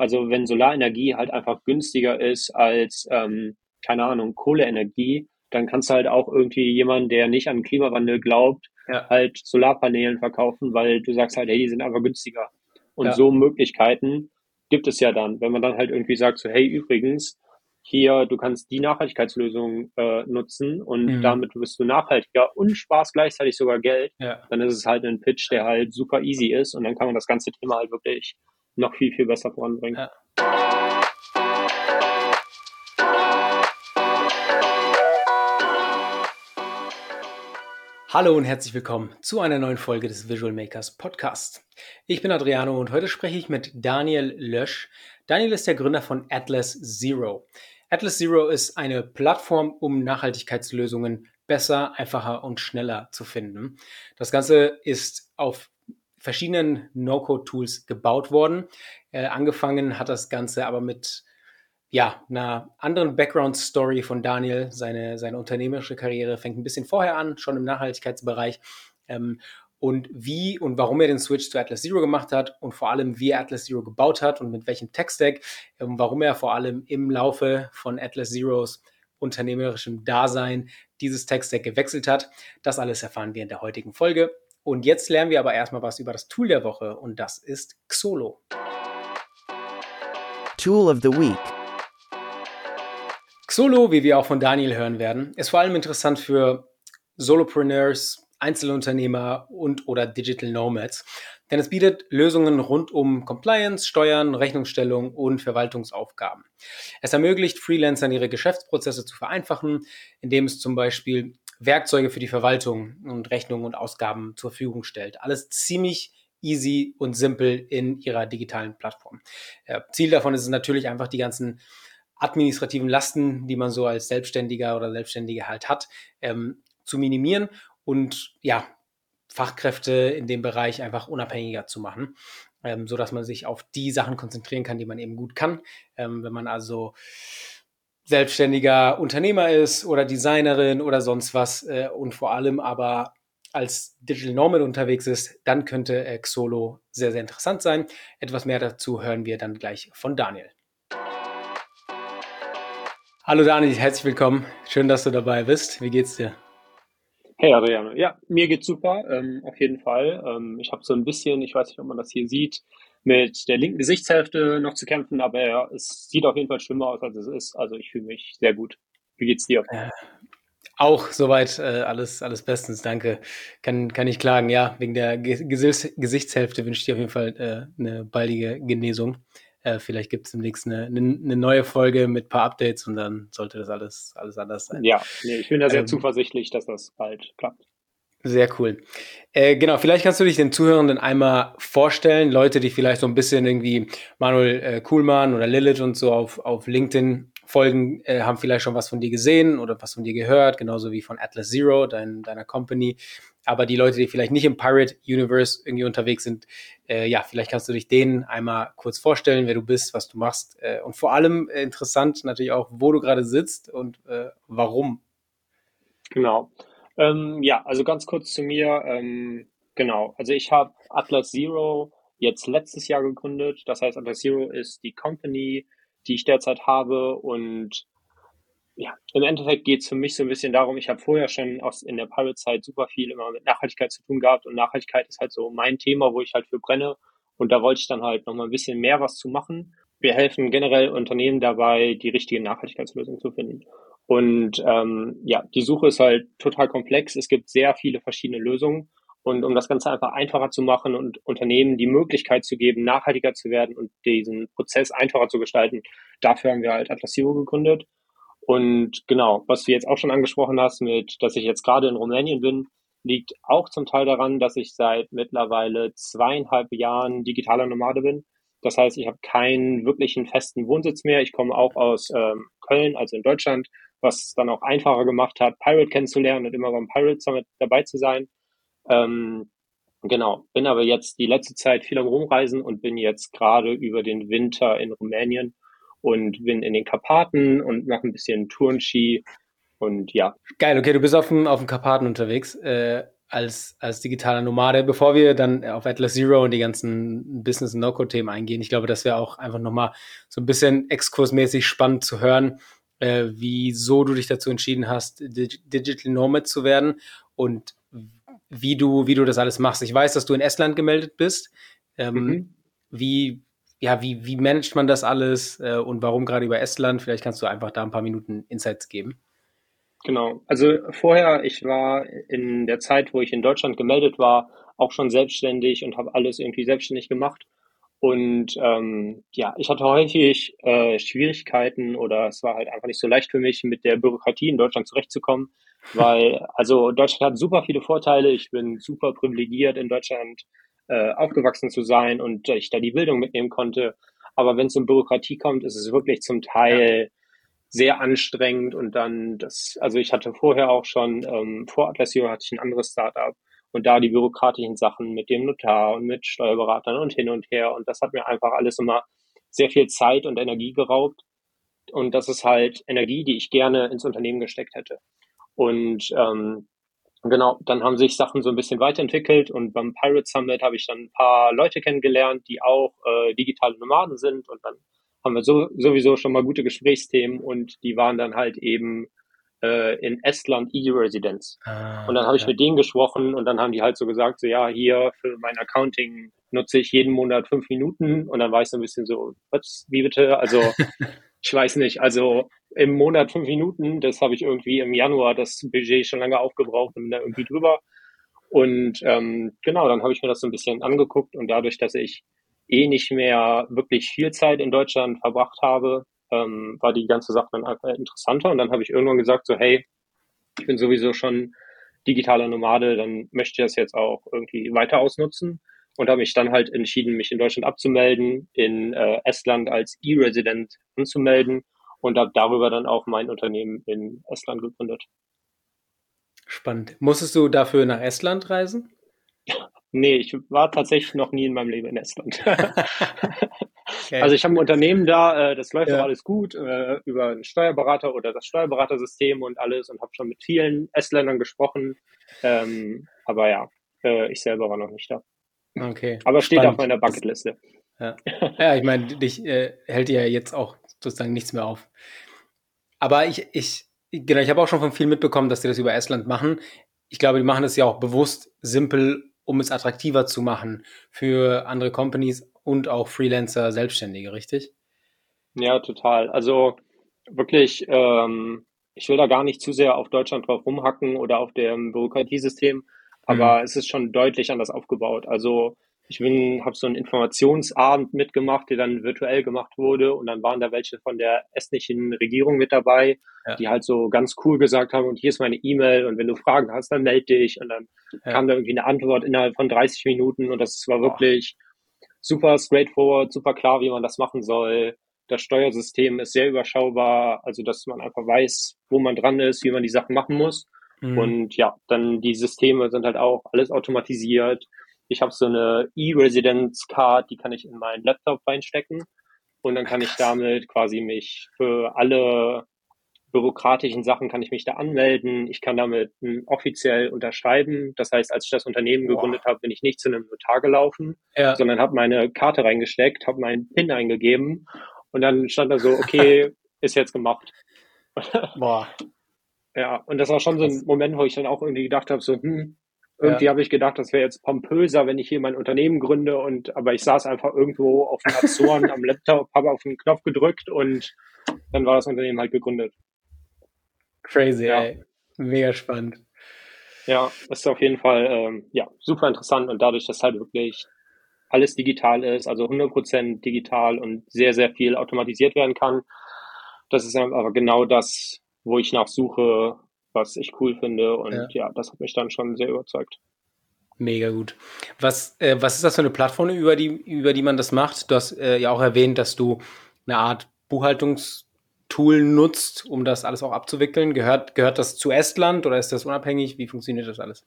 Also wenn Solarenergie halt einfach günstiger ist als, ähm, keine Ahnung, Kohleenergie, dann kannst du halt auch irgendwie jemanden, der nicht an Klimawandel glaubt, ja. halt Solarpanelen verkaufen, weil du sagst halt, hey, die sind einfach günstiger. Und ja. so Möglichkeiten gibt es ja dann, wenn man dann halt irgendwie sagt, so, hey, übrigens, hier, du kannst die Nachhaltigkeitslösung äh, nutzen und mhm. damit bist du nachhaltiger und sparst gleichzeitig sogar Geld, ja. dann ist es halt ein Pitch, der halt super easy ist und dann kann man das ganze Thema halt wirklich noch viel, viel besser voranbringen. Ja. Hallo und herzlich willkommen zu einer neuen Folge des Visual Makers Podcast. Ich bin Adriano und heute spreche ich mit Daniel Lösch. Daniel ist der Gründer von Atlas Zero. Atlas Zero ist eine Plattform, um Nachhaltigkeitslösungen besser, einfacher und schneller zu finden. Das Ganze ist auf verschiedenen No-Code-Tools gebaut worden. Äh, angefangen hat das Ganze aber mit ja, einer anderen Background-Story von Daniel. Seine, seine unternehmerische Karriere fängt ein bisschen vorher an, schon im Nachhaltigkeitsbereich. Ähm, und wie und warum er den Switch zu Atlas Zero gemacht hat und vor allem, wie er Atlas Zero gebaut hat und mit welchem Tech-Stack, ähm, warum er vor allem im Laufe von Atlas Zeros unternehmerischem Dasein dieses Tech-Stack gewechselt hat. Das alles erfahren wir in der heutigen Folge. Und jetzt lernen wir aber erstmal was über das Tool der Woche und das ist Xolo. Tool of the Week. Xolo, wie wir auch von Daniel hören werden, ist vor allem interessant für Solopreneurs, Einzelunternehmer und oder Digital Nomads, denn es bietet Lösungen rund um Compliance, Steuern, Rechnungsstellung und Verwaltungsaufgaben. Es ermöglicht Freelancern ihre Geschäftsprozesse zu vereinfachen, indem es zum Beispiel Werkzeuge für die Verwaltung und Rechnungen und Ausgaben zur Verfügung stellt. Alles ziemlich easy und simpel in ihrer digitalen Plattform. Ziel davon ist es natürlich einfach, die ganzen administrativen Lasten, die man so als Selbstständiger oder Selbstständige halt hat, ähm, zu minimieren und ja, Fachkräfte in dem Bereich einfach unabhängiger zu machen, ähm, so dass man sich auf die Sachen konzentrieren kann, die man eben gut kann. Ähm, wenn man also selbstständiger Unternehmer ist oder Designerin oder sonst was äh, und vor allem aber als Digital Nomad unterwegs ist, dann könnte Xolo sehr, sehr interessant sein. Etwas mehr dazu hören wir dann gleich von Daniel. Hallo Daniel, herzlich willkommen. Schön, dass du dabei bist. Wie geht's dir? Hey Adriano, ja, mir geht's super, ähm, auf jeden Fall. Ähm, ich habe so ein bisschen, ich weiß nicht, ob man das hier sieht, mit der linken Gesichtshälfte noch zu kämpfen, aber ja, es sieht auf jeden Fall schlimmer aus, als es ist. Also ich fühle mich sehr gut. Wie geht's dir? Äh, auch soweit äh, alles, alles bestens, danke. Kann, kann ich klagen, ja, wegen der Ges Gesichtshälfte wünsche ich dir auf jeden Fall äh, eine baldige Genesung. Äh, vielleicht gibt es demnächst eine, eine, eine, neue Folge mit ein paar Updates und dann sollte das alles, alles anders sein. Ja, nee, ich bin da sehr ähm, zuversichtlich, dass das bald klappt. Sehr cool. Äh, genau, vielleicht kannst du dich den Zuhörenden einmal vorstellen, Leute, die vielleicht so ein bisschen irgendwie Manuel äh, Kuhlmann oder Lilith und so auf, auf LinkedIn folgen, äh, haben vielleicht schon was von dir gesehen oder was von dir gehört, genauso wie von Atlas Zero, dein, deiner Company. Aber die Leute, die vielleicht nicht im Pirate Universe irgendwie unterwegs sind, äh, ja, vielleicht kannst du dich denen einmal kurz vorstellen, wer du bist, was du machst äh, und vor allem äh, interessant natürlich auch, wo du gerade sitzt und äh, warum. Genau. Ähm, ja, also ganz kurz zu mir. Ähm, genau, also ich habe Atlas Zero jetzt letztes Jahr gegründet. Das heißt, Atlas Zero ist die Company, die ich derzeit habe und ja, im Endeffekt geht es für mich so ein bisschen darum, ich habe vorher schon aus, in der Pirate-Zeit super viel immer mit Nachhaltigkeit zu tun gehabt und Nachhaltigkeit ist halt so mein Thema, wo ich halt für brenne und da wollte ich dann halt nochmal ein bisschen mehr was zu machen. Wir helfen generell Unternehmen dabei, die richtige Nachhaltigkeitslösung zu finden. Und ähm, ja, die Suche ist halt total komplex. Es gibt sehr viele verschiedene Lösungen. Und um das Ganze einfach einfacher zu machen und Unternehmen die Möglichkeit zu geben, nachhaltiger zu werden und diesen Prozess einfacher zu gestalten, dafür haben wir halt Atlas Zero gegründet. Und genau, was du jetzt auch schon angesprochen hast, mit, dass ich jetzt gerade in Rumänien bin, liegt auch zum Teil daran, dass ich seit mittlerweile zweieinhalb Jahren digitaler Nomade bin. Das heißt, ich habe keinen wirklichen festen Wohnsitz mehr. Ich komme auch aus ähm, Köln, also in Deutschland, was es dann auch einfacher gemacht hat, Pirate kennenzulernen und immer beim Pirate Summit dabei zu sein. Ähm, genau, bin aber jetzt die letzte Zeit viel am Rumreisen und bin jetzt gerade über den Winter in Rumänien und bin in den Karpaten und mache ein bisschen Turnski und ja. Geil, okay, du bist auf dem, auf dem Karpaten unterwegs. Äh, als, als digitaler Nomade, bevor wir dann auf Atlas Zero und die ganzen Business- und No-Code-Themen eingehen. Ich glaube, das wäre auch einfach nochmal so ein bisschen exkursmäßig spannend zu hören, äh, wieso du dich dazu entschieden hast, Digital Nomad zu werden und wie du, wie du das alles machst. Ich weiß, dass du in Estland gemeldet bist. Ähm, mhm. Wie, ja, wie, wie managt man das alles äh, und warum gerade über Estland? Vielleicht kannst du einfach da ein paar Minuten Insights geben. Genau. Also vorher, ich war in der Zeit, wo ich in Deutschland gemeldet war, auch schon selbstständig und habe alles irgendwie selbstständig gemacht. Und ähm, ja, ich hatte häufig äh, Schwierigkeiten oder es war halt einfach nicht so leicht für mich, mit der Bürokratie in Deutschland zurechtzukommen, weil also Deutschland hat super viele Vorteile. Ich bin super privilegiert, in Deutschland äh, aufgewachsen zu sein und ich da die Bildung mitnehmen konnte. Aber wenn es um Bürokratie kommt, ist es wirklich zum Teil sehr anstrengend und dann das, also ich hatte vorher auch schon, ähm, vor Atlasio hatte ich ein anderes Startup und da die bürokratischen Sachen mit dem Notar und mit Steuerberatern und hin und her. Und das hat mir einfach alles immer sehr viel Zeit und Energie geraubt. Und das ist halt Energie, die ich gerne ins Unternehmen gesteckt hätte. Und ähm, genau, dann haben sich Sachen so ein bisschen weiterentwickelt. Und beim Pirate Summit habe ich dann ein paar Leute kennengelernt, die auch äh, digitale Nomaden sind. Und dann haben wir so, sowieso schon mal gute Gesprächsthemen. Und die waren dann halt eben äh, in Estland E-Residence. Ah, und dann habe ich ja. mit denen gesprochen und dann haben die halt so gesagt, so ja, hier für mein Accounting nutze ich jeden Monat fünf Minuten und dann war ich so ein bisschen so, was, wie bitte? Also ich weiß nicht, also im Monat fünf Minuten, das habe ich irgendwie im Januar das Budget schon lange aufgebraucht und bin da irgendwie drüber. Und ähm, genau, dann habe ich mir das so ein bisschen angeguckt und dadurch, dass ich eh nicht mehr wirklich viel Zeit in Deutschland verbracht habe, ähm, war die ganze Sache dann einfach interessanter. Und dann habe ich irgendwann gesagt, so hey, ich bin sowieso schon digitaler Nomade, dann möchte ich das jetzt auch irgendwie weiter ausnutzen und habe mich dann halt entschieden, mich in Deutschland abzumelden, in äh, Estland als E-Resident anzumelden und habe darüber dann auch mein Unternehmen in Estland gegründet. Spannend. Musstest du dafür nach Estland reisen? Nee, ich war tatsächlich noch nie in meinem Leben in Estland. okay. Also ich habe ein Unternehmen da, äh, das läuft ja. auch alles gut äh, über einen Steuerberater oder das Steuerberatersystem und alles und habe schon mit vielen Estländern gesprochen. Ähm, aber ja, äh, ich selber war noch nicht da. Okay. Aber steht Spannend. auf meiner Bucketliste. Ja, ja ich meine, dich äh, hält ja jetzt auch sozusagen nichts mehr auf. Aber ich, ich, genau, ich habe auch schon von vielen mitbekommen, dass die das über Estland machen. Ich glaube, die machen das ja auch bewusst simpel um es attraktiver zu machen für andere Companies und auch Freelancer, Selbstständige, richtig? Ja, total. Also wirklich, ähm, ich will da gar nicht zu sehr auf Deutschland drauf rumhacken oder auf dem Bürokratiesystem, aber mhm. es ist schon deutlich anders aufgebaut. Also ich bin, habe so einen Informationsabend mitgemacht, der dann virtuell gemacht wurde und dann waren da welche von der estnischen Regierung mit dabei, ja. die halt so ganz cool gesagt haben und hier ist meine E-Mail und wenn du Fragen hast, dann melde dich und dann ja. kam da irgendwie eine Antwort innerhalb von 30 Minuten und das war wirklich oh. Super straightforward, super klar, wie man das machen soll. Das Steuersystem ist sehr überschaubar, also dass man einfach weiß, wo man dran ist, wie man die Sachen machen muss. Mhm. Und ja, dann die Systeme sind halt auch alles automatisiert ich habe so eine E-Residence-Card, die kann ich in meinen Laptop reinstecken und dann kann ich damit quasi mich für alle bürokratischen Sachen kann ich mich da anmelden. Ich kann damit offiziell unterschreiben. Das heißt, als ich das Unternehmen gegründet habe, bin ich nicht zu einem Notar gelaufen, ja. sondern habe meine Karte reingesteckt, habe meinen PIN eingegeben und dann stand da so, okay, ist jetzt gemacht. Boah. Ja, und das war schon so ein Moment, wo ich dann auch irgendwie gedacht habe, so, hm, irgendwie ja. habe ich gedacht, das wäre jetzt pompöser, wenn ich hier mein Unternehmen gründe und aber ich saß einfach irgendwo auf den Azoren am Laptop, habe auf den Knopf gedrückt und dann war das Unternehmen halt gegründet. Crazy, ja. ey. Mega spannend. Ja, ist auf jeden Fall ähm, ja, super interessant und dadurch, dass halt wirklich alles digital ist, also 100% digital und sehr, sehr viel automatisiert werden kann. Das ist aber genau das, wo ich nachsuche, was ich cool finde. Und ja, ja das hat mich dann schon sehr überzeugt. Mega gut. Was, äh, was ist das für eine Plattform, über die, über die man das macht? Du hast äh, ja auch erwähnt, dass du eine Art Buchhaltungstool nutzt, um das alles auch abzuwickeln. Gehört, gehört das zu Estland oder ist das unabhängig? Wie funktioniert das alles?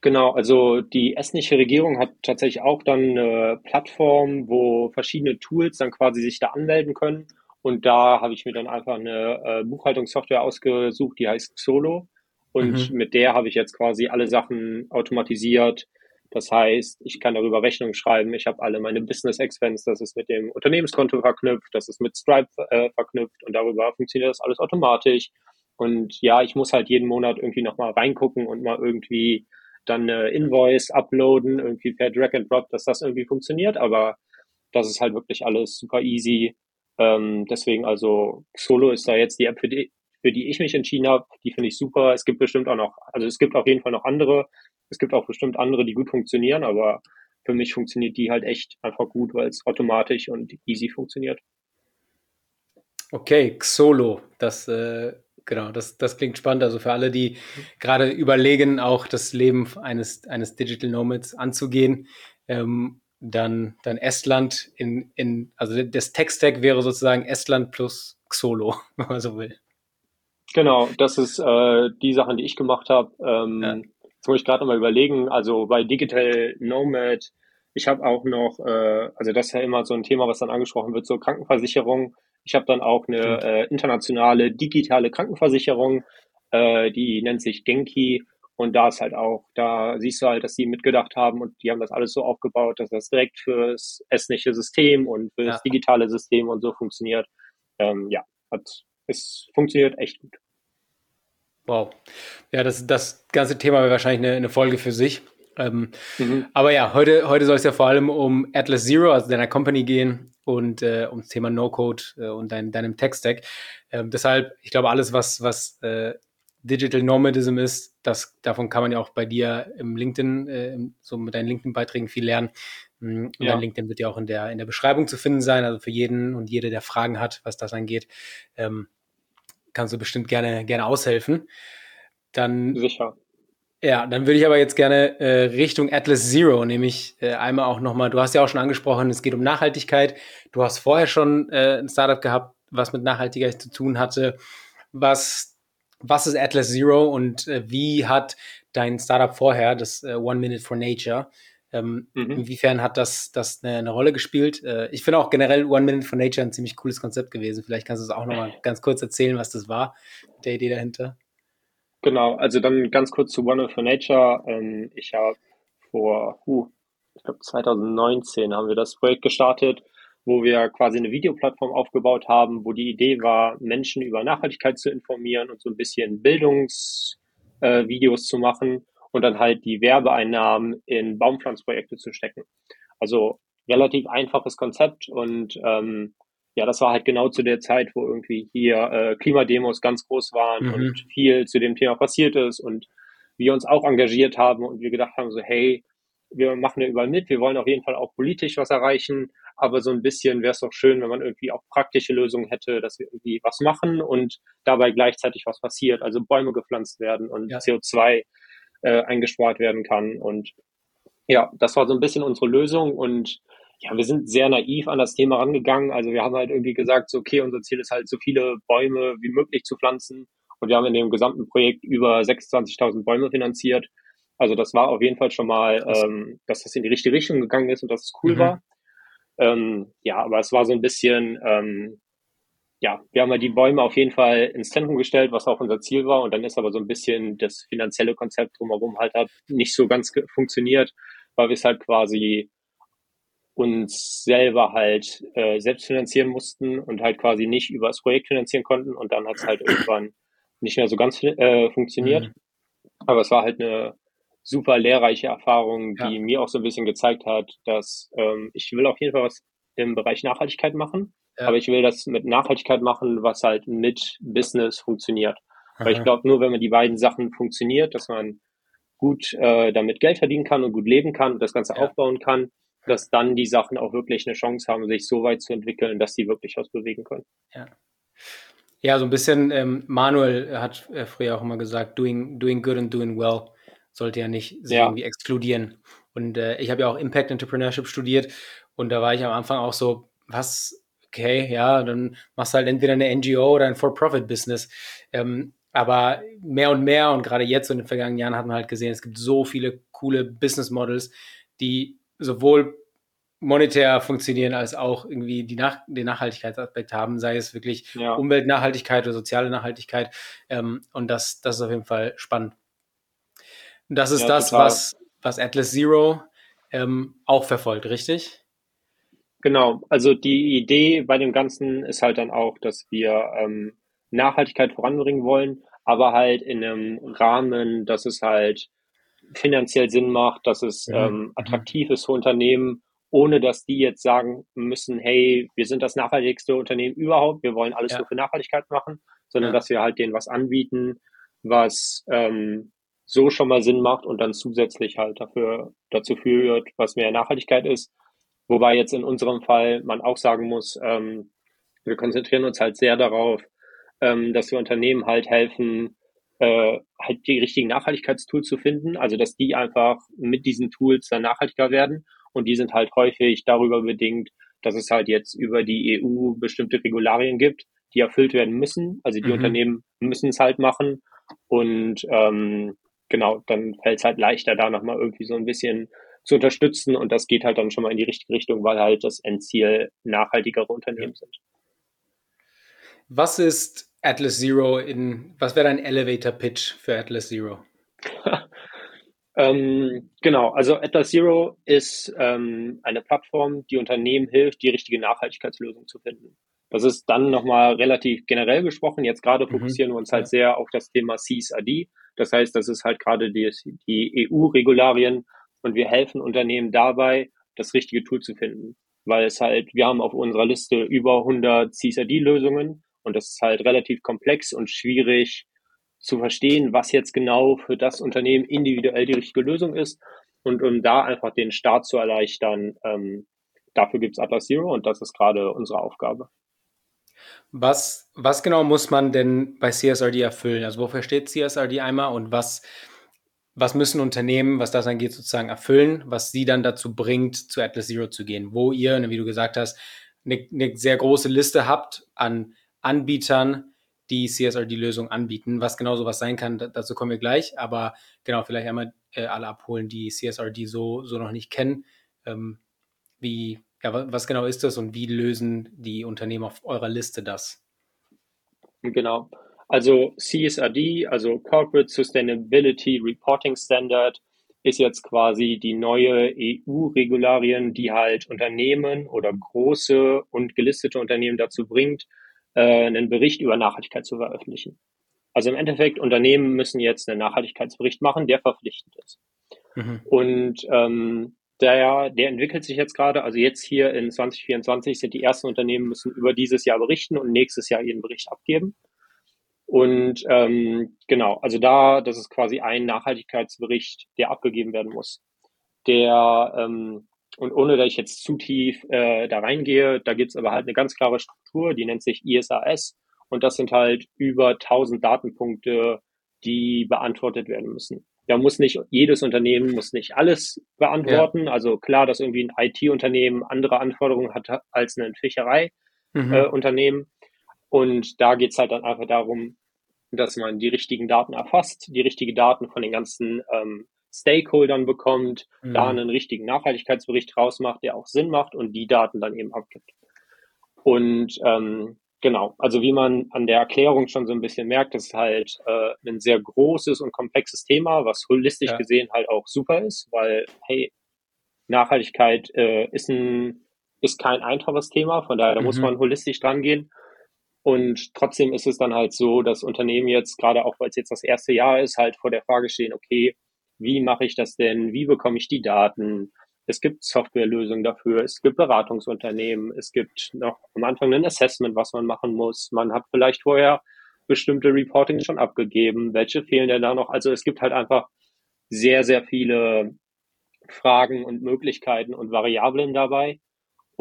Genau, also die estnische Regierung hat tatsächlich auch dann eine Plattform, wo verschiedene Tools dann quasi sich da anmelden können und da habe ich mir dann einfach eine äh, Buchhaltungssoftware ausgesucht, die heißt Solo. Und mhm. mit der habe ich jetzt quasi alle Sachen automatisiert. Das heißt, ich kann darüber Rechnungen schreiben. Ich habe alle meine Business Expense, das ist mit dem Unternehmenskonto verknüpft, das ist mit Stripe äh, verknüpft und darüber funktioniert das alles automatisch. Und ja, ich muss halt jeden Monat irgendwie nochmal reingucken und mal irgendwie dann eine Invoice uploaden, irgendwie per Drag and Drop, dass das irgendwie funktioniert. Aber das ist halt wirklich alles super easy. Ähm, deswegen also Solo ist da jetzt die App, für die, für die ich mich entschieden habe. Die finde ich super. Es gibt bestimmt auch noch, also es gibt auf jeden Fall noch andere. Es gibt auch bestimmt andere, die gut funktionieren, aber für mich funktioniert die halt echt einfach gut, weil es automatisch und easy funktioniert. Okay, Xolo, das äh, genau, das, das klingt spannend. Also für alle, die gerade überlegen, auch das Leben eines, eines Digital Nomads anzugehen, ähm, dann, dann Estland in, in, also das Tech-Stack wäre sozusagen Estland plus Xolo, wenn man so will. Genau, das ist äh, die Sachen, die ich gemacht habe. Ähm, ja. Jetzt muss ich gerade nochmal überlegen, also bei Digital Nomad, ich habe auch noch, äh, also das ist ja immer so ein Thema, was dann angesprochen wird, so Krankenversicherung. Ich habe dann auch eine äh, internationale digitale Krankenversicherung, äh, die nennt sich Genki. Und da ist halt auch, da siehst du halt, dass die mitgedacht haben und die haben das alles so aufgebaut, dass das direkt fürs estnische System und fürs ja. digitale System und so funktioniert. Ähm, ja, hat, es funktioniert echt gut. Wow. Ja, das, das ganze Thema wäre wahrscheinlich eine, eine Folge für sich. Ähm, mhm. Aber ja, heute, heute soll es ja vor allem um Atlas Zero, also deiner Company gehen und äh, ums Thema No-Code äh, und dein, deinem Tech-Stack. Ähm, deshalb, ich glaube, alles, was, was äh, Digital Nomadism ist, das, davon kann man ja auch bei dir im LinkedIn, äh, so mit deinen LinkedIn-Beiträgen viel lernen. Mm, und ja. dein LinkedIn wird ja auch in der, in der Beschreibung zu finden sein, also für jeden und jede, der Fragen hat, was das angeht. Ähm, kannst du bestimmt gerne, gerne aushelfen. Dann, Sicher. Ja, dann würde ich aber jetzt gerne äh, Richtung Atlas Zero, nämlich äh, einmal auch nochmal, du hast ja auch schon angesprochen, es geht um Nachhaltigkeit. Du hast vorher schon äh, ein Startup gehabt, was mit Nachhaltigkeit zu tun hatte. Was, was ist Atlas Zero und äh, wie hat dein Startup vorher, das äh, One Minute for Nature, ähm, mhm. Inwiefern hat das, das eine, eine Rolle gespielt? Äh, ich finde auch generell One Minute for Nature ein ziemlich cooles Konzept gewesen. Vielleicht kannst du es auch nochmal ganz kurz erzählen, was das war, der Idee dahinter. Genau, also dann ganz kurz zu One Minute for Nature. Ähm, ich habe vor, uh, ich glaube 2019 haben wir das Projekt gestartet, wo wir quasi eine Videoplattform aufgebaut haben, wo die Idee war, Menschen über Nachhaltigkeit zu informieren und so ein bisschen Bildungsvideos äh, zu machen und dann halt die Werbeeinnahmen in Baumpflanzprojekte zu stecken. Also relativ einfaches Konzept und ähm, ja, das war halt genau zu der Zeit, wo irgendwie hier äh, Klimademos ganz groß waren mhm. und viel zu dem Thema passiert ist und wir uns auch engagiert haben und wir gedacht haben, so hey, wir machen ja überall mit, wir wollen auf jeden Fall auch politisch was erreichen, aber so ein bisschen wäre es doch schön, wenn man irgendwie auch praktische Lösungen hätte, dass wir irgendwie was machen und dabei gleichzeitig was passiert, also Bäume gepflanzt werden und ja. CO2 äh, eingespart werden kann. Und ja, das war so ein bisschen unsere Lösung und ja, wir sind sehr naiv an das Thema rangegangen. Also wir haben halt irgendwie gesagt, so, okay, unser Ziel ist halt so viele Bäume wie möglich zu pflanzen. Und wir haben in dem gesamten Projekt über 26.000 Bäume finanziert. Also das war auf jeden Fall schon mal, ähm, dass das in die richtige Richtung gegangen ist und dass es cool mhm. war. Ähm, ja, aber es war so ein bisschen, ähm, ja, wir haben halt die Bäume auf jeden Fall ins Zentrum gestellt, was auch unser Ziel war. Und dann ist aber so ein bisschen das finanzielle Konzept drumherum halt, halt nicht so ganz funktioniert, weil wir es halt quasi uns selber halt äh, selbst finanzieren mussten und halt quasi nicht über das Projekt finanzieren konnten. Und dann hat es halt irgendwann nicht mehr so ganz äh, funktioniert. Mhm. Aber es war halt eine super lehrreiche Erfahrung, die ja. mir auch so ein bisschen gezeigt hat, dass ähm, ich will auf jeden Fall was im Bereich Nachhaltigkeit machen. Ja. Aber ich will das mit Nachhaltigkeit machen, was halt mit Business funktioniert. Aha. Weil ich glaube, nur wenn man die beiden Sachen funktioniert, dass man gut äh, damit Geld verdienen kann und gut leben kann und das Ganze ja. aufbauen kann, dass dann die Sachen auch wirklich eine Chance haben, sich so weit zu entwickeln, dass sie wirklich was bewegen können. Ja. Ja, so ein bisschen, ähm, Manuel hat äh, früher auch immer gesagt, doing, doing good and doing well sollte ja nicht sich ja. irgendwie exkludieren. Und äh, ich habe ja auch Impact Entrepreneurship studiert und da war ich am Anfang auch so, was okay, ja, dann machst du halt entweder eine NGO oder ein For-Profit-Business. Ähm, aber mehr und mehr und gerade jetzt in den vergangenen Jahren hat man halt gesehen, es gibt so viele coole Business Models, die sowohl monetär funktionieren, als auch irgendwie die Nach den Nachhaltigkeitsaspekt haben, sei es wirklich Ja, Umweltnachhaltigkeit oder soziale Nachhaltigkeit. Ähm, und das, das ist auf jeden Fall spannend. Und das ist ja, das, total. was, was Atlas Zero ähm, auch verfolgt, richtig? Genau. Also die Idee bei dem Ganzen ist halt dann auch, dass wir ähm, Nachhaltigkeit voranbringen wollen, aber halt in einem Rahmen, dass es halt finanziell Sinn macht, dass es Mhm. ähm, Mhm. attraktiv ist für Unternehmen, ohne dass die jetzt sagen müssen, hey, wir sind das nachhaltigste Unternehmen überhaupt, wir wollen alles Ja, nur für Nachhaltigkeit machen, sondern ja. dass wir halt denen was anbieten, was ähm, so schon mal Sinn macht und dann zusätzlich halt dafür dazu führt, was mehr Nachhaltigkeit ist. Wobei jetzt in unserem Fall man auch sagen muss, ähm, wir konzentrieren uns halt sehr darauf, ähm, dass wir Unternehmen halt helfen, äh, halt die richtigen Nachhaltigkeitstools zu finden, also dass die einfach mit diesen Tools dann nachhaltiger werden und die sind halt häufig darüber bedingt, dass es halt jetzt über die EU bestimmte Regularien gibt, die erfüllt werden müssen. Also die Mhm. Unternehmen müssen es halt machen und ähm, genau, dann fällt es halt leichter, da nochmal irgendwie so ein bisschen zu unterstützen und das geht halt dann schon mal in die richtige Richtung, weil halt das Endziel nachhaltigere. Unternehmen sind. Was ist Atlas Zero in, was wäre dein Elevator Pitch für Atlas Zero? Ähm, genau, also Atlas Zero ist ähm, eine Plattform, die Unternehmen hilft, die richtige Nachhaltigkeitslösung zu finden. Das ist dann nochmal relativ generell gesprochen. Jetzt gerade Mhm. fokussieren wir uns halt sehr auf das Thema CSRD. Das heißt, das ist halt gerade die, die EU-Regularien und wir helfen Unternehmen dabei, das richtige Tool zu finden. Weil es halt, wir haben auf unserer Liste über 100 CSRD-Lösungen und das ist halt relativ komplex und schwierig zu verstehen, was jetzt genau für das Unternehmen individuell die richtige Lösung ist. Und um da einfach den Start zu erleichtern, ähm, dafür gibt es Atlas Zero und das ist gerade unsere Aufgabe. Was, was genau muss man denn bei CSRD erfüllen? Also wofür steht CSRD einmal und was, was müssen Unternehmen, was das angeht, sozusagen erfüllen, was sie dann dazu bringt, zu Atlas Zero zu gehen, wo ihr, wie du gesagt hast, eine, eine sehr große Liste habt an Anbietern, die CSRD-Lösung anbieten. Was genau sowas sein kann, dazu kommen wir gleich. Aber genau, vielleicht einmal äh, alle abholen, die CSRD so, so noch nicht kennen. Ähm, wie, ja, was genau ist das und wie lösen die Unternehmen auf eurer Liste das? Genau. Also CSRD, also Corporate Sustainability Reporting Standard, ist jetzt quasi die neue EU-Regularien, die halt Unternehmen oder große und gelistete Unternehmen dazu bringt, äh, einen Bericht über Nachhaltigkeit zu veröffentlichen. Also im Endeffekt, Unternehmen müssen jetzt einen Nachhaltigkeitsbericht machen, der verpflichtend ist. Mhm. Und ähm, der, der entwickelt sich jetzt gerade, also jetzt hier in 2024 sind die ersten Unternehmen müssen über dieses Jahr berichten und nächstes Jahr ihren Bericht abgeben. Und ähm, genau, also da, das ist quasi ein Nachhaltigkeitsbericht, der abgegeben werden muss. Der, ähm, und ohne dass ich jetzt zu tief äh, da reingehe, da gibt's aber halt eine ganz klare Struktur, die nennt sich ISAS. Und das sind halt über 1000 Datenpunkte, die beantwortet werden müssen. Da muss nicht jedes Unternehmen muss nicht alles beantworten. Ja. Also klar, dass irgendwie ein IT-Unternehmen andere Anforderungen hat als ein Mhm. Fischerei-Unternehmen. Äh, und da geht's halt dann einfach darum, dass man die richtigen Daten erfasst, die richtigen Daten von den ganzen ähm, Stakeholdern bekommt, Mhm. da einen richtigen Nachhaltigkeitsbericht rausmacht, der auch Sinn macht und die Daten dann eben abgibt. Und ähm, genau, also wie man an der Erklärung schon so ein bisschen merkt, das ist halt äh, ein sehr großes und komplexes Thema, was holistisch Ja. gesehen halt auch super ist, weil, hey, Nachhaltigkeit äh, ist ein ist kein einfaches Thema, von daher da muss Mhm. man holistisch dran gehen. Und trotzdem ist es dann halt so, dass Unternehmen jetzt, gerade auch weil es jetzt das erste Jahr ist, halt vor der Frage stehen, okay, wie mache ich das denn? Wie bekomme ich die Daten? Es gibt Softwarelösungen dafür, es gibt Beratungsunternehmen, es gibt noch am Anfang ein Assessment, was man machen muss. Man hat vielleicht vorher bestimmte Reportings schon abgegeben. Welche fehlen denn da noch? Also es gibt halt einfach sehr, sehr viele Fragen und Möglichkeiten und Variablen dabei.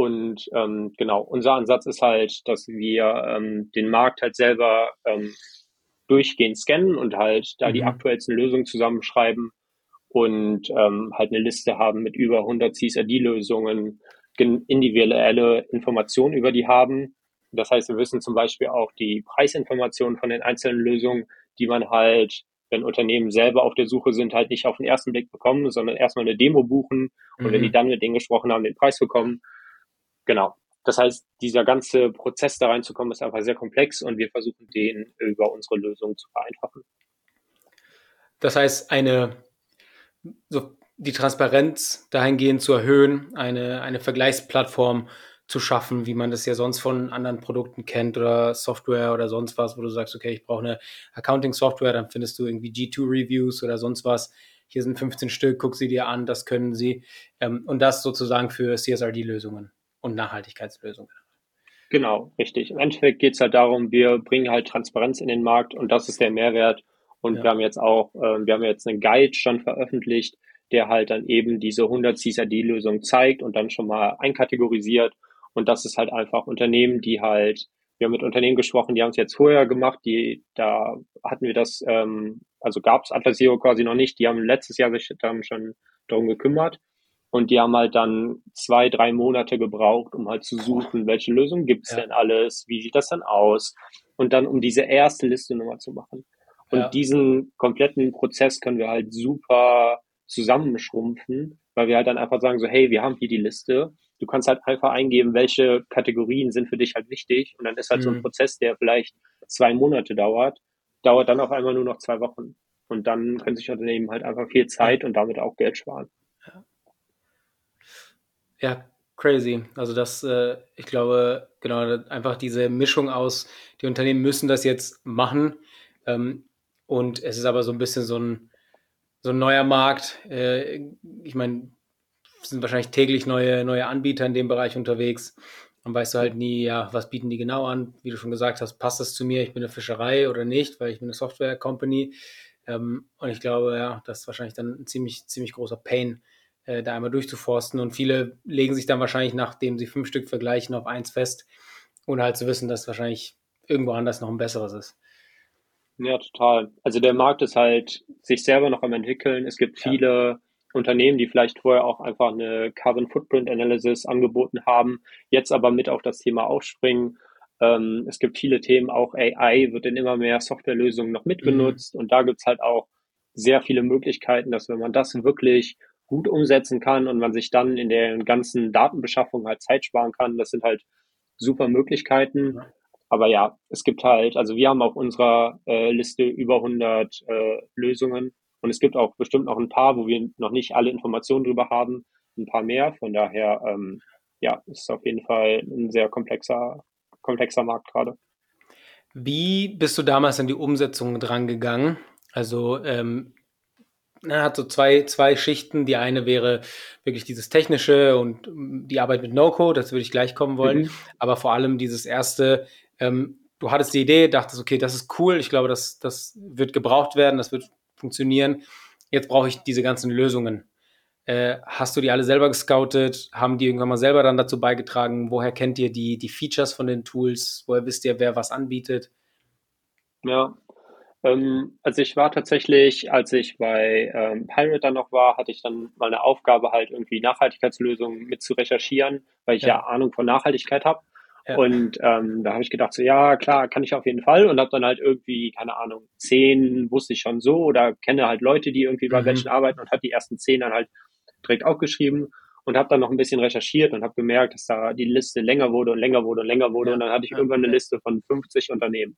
Und ähm, genau, unser Ansatz ist halt, dass wir ähm, den Markt halt selber ähm, durchgehend scannen und halt da die Mhm. aktuellsten Lösungen zusammenschreiben und ähm, halt eine Liste haben mit über 100 CSRD-Lösungen, gen- individuelle Informationen über die haben. Das heißt, wir wissen zum Beispiel auch die Preisinformationen von den einzelnen Lösungen, die man halt wenn Unternehmen selber auf der Suche sind, halt nicht auf den ersten Blick bekommen, sondern erstmal eine Demo buchen und mhm. wenn die mhm. dann mit denen gesprochen haben, den Preis bekommen. Genau. Das heißt, dieser ganze Prozess da reinzukommen, ist einfach sehr komplex und wir versuchen den über unsere Lösung zu vereinfachen. Das heißt, eine, so die Transparenz dahingehend zu erhöhen, eine, eine Vergleichsplattform zu schaffen, wie man das ja sonst von anderen Produkten kennt oder Software oder sonst was, wo du sagst, okay, ich brauche eine Accounting-Software, dann findest du irgendwie G2-Reviews oder sonst was. Hier sind 15 Stück, guck sie dir an, das können sie. Ähm, und das sozusagen für CSRD-Lösungen und Nachhaltigkeitslösungen. Genau, richtig. Im Endeffekt geht es halt darum, wir bringen halt Transparenz in den Markt und das ist der Mehrwert. Und ja. wir haben jetzt auch, äh, wir haben jetzt einen Guide schon veröffentlicht, der halt dann eben diese 100 CSRD-Lösungen zeigt und dann schon mal einkategorisiert und das ist halt einfach Unternehmen, die halt, wir haben mit Unternehmen gesprochen, die haben es jetzt vorher gemacht, die, da hatten wir das, ähm, also gab es Atlas Zero quasi noch nicht, die haben letztes Jahr sich dann schon darum gekümmert. Und die haben halt dann zwei, drei Monate gebraucht, um halt zu suchen, welche Lösung gibt's ja. denn alles, wie sieht das dann aus? Und dann, um diese erste Liste nochmal zu machen. Und ja. diesen kompletten Prozess können wir halt super zusammenschrumpfen, weil wir halt dann einfach sagen so, hey, wir haben hier die Liste du kannst halt einfach eingeben, welche Kategorien sind für dich halt wichtig. Und dann ist halt mhm. so ein mhm. Prozess, der vielleicht zwei Monate dauert, dauert dann auf einmal nur noch zwei Wochen. Und dann können sich Unternehmen halt einfach viel Zeit und damit auch Geld sparen. Ja, crazy. Also das, äh, ich glaube, genau, einfach diese Mischung aus, die Unternehmen müssen das jetzt machen. Ähm, und es ist aber so ein bisschen so ein, so ein neuer Markt. Äh, ich meine, sind wahrscheinlich täglich neue, neue Anbieter in dem Bereich unterwegs. Dann weißt du halt nie, ja, was bieten die genau an? Wie du schon gesagt hast, passt das zu mir? Ich bin eine Fischerei oder nicht, weil ich bin eine Software-Company. Ähm, und ich glaube, ja, das ist wahrscheinlich dann ein ziemlich, ziemlich großer Pain, äh, da einmal durchzuforsten. Und viele legen sich dann wahrscheinlich, nachdem sie fünf Stück vergleichen, auf eins fest, ohne halt zu wissen, dass wahrscheinlich irgendwo anders noch ein besseres ist. Ja, total. Also der Markt ist halt sich selber noch am entwickeln. Es gibt viele ja. Unternehmen, die vielleicht vorher auch einfach eine Carbon Footprint Analysis angeboten haben, jetzt aber mit auf das Thema aufspringen. Ähm, es gibt viele Themen, auch AI wird in immer mehr Softwarelösungen noch mitgenutzt mhm. und da gibt's halt auch sehr viele Möglichkeiten, dass wenn man das wirklich gut umsetzen kann und man sich dann in der ganzen Datenbeschaffung halt Zeit sparen kann, das sind halt super Möglichkeiten. Aber ja, es gibt halt, also wir haben auf unserer äh, Liste über 100 äh, Lösungen und es gibt auch bestimmt noch ein paar, wo wir noch nicht alle Informationen drüber haben, ein paar mehr. Von daher, ähm, ja, ist auf jeden Fall ein sehr komplexer, komplexer Markt gerade. Wie bist du damals an die Umsetzung drangegangen? Also, ähm, er hat so zwei, zwei Schichten. Die eine wäre wirklich dieses Technische und die Arbeit mit No-Code, das würde ich gleich kommen wollen. Mhm. Aber vor allem dieses erste, ähm, du hattest die Idee, dachtest, okay, das ist cool, ich glaube, das, das wird gebraucht werden, das wird funktionieren. Jetzt brauche ich diese ganzen Lösungen. Äh, hast du die alle selber gescoutet? Haben die irgendwann mal selber dann dazu beigetragen? Woher kennt ihr die, die Features von den Tools? Woher wisst ihr, wer was anbietet? Ja, ähm, also ich war tatsächlich, als ich bei ähm, Pirate dann noch war, hatte ich dann mal eine Aufgabe, halt irgendwie Nachhaltigkeitslösungen mit zu recherchieren, weil ich ja, ja Ahnung von Nachhaltigkeit habe. Ja. Und ähm, da habe ich gedacht, so ja, klar, kann ich auf jeden Fall. Und habe dann halt irgendwie, keine Ahnung, zehn wusste ich schon so oder kenne halt Leute, die irgendwie bei mhm. welchen arbeiten und habe die ersten zehn dann halt direkt aufgeschrieben und habe dann noch ein bisschen recherchiert und habe gemerkt, dass da die Liste länger wurde und länger wurde und länger wurde. Ja. Und dann hatte ich irgendwann eine Liste von 50 Unternehmen.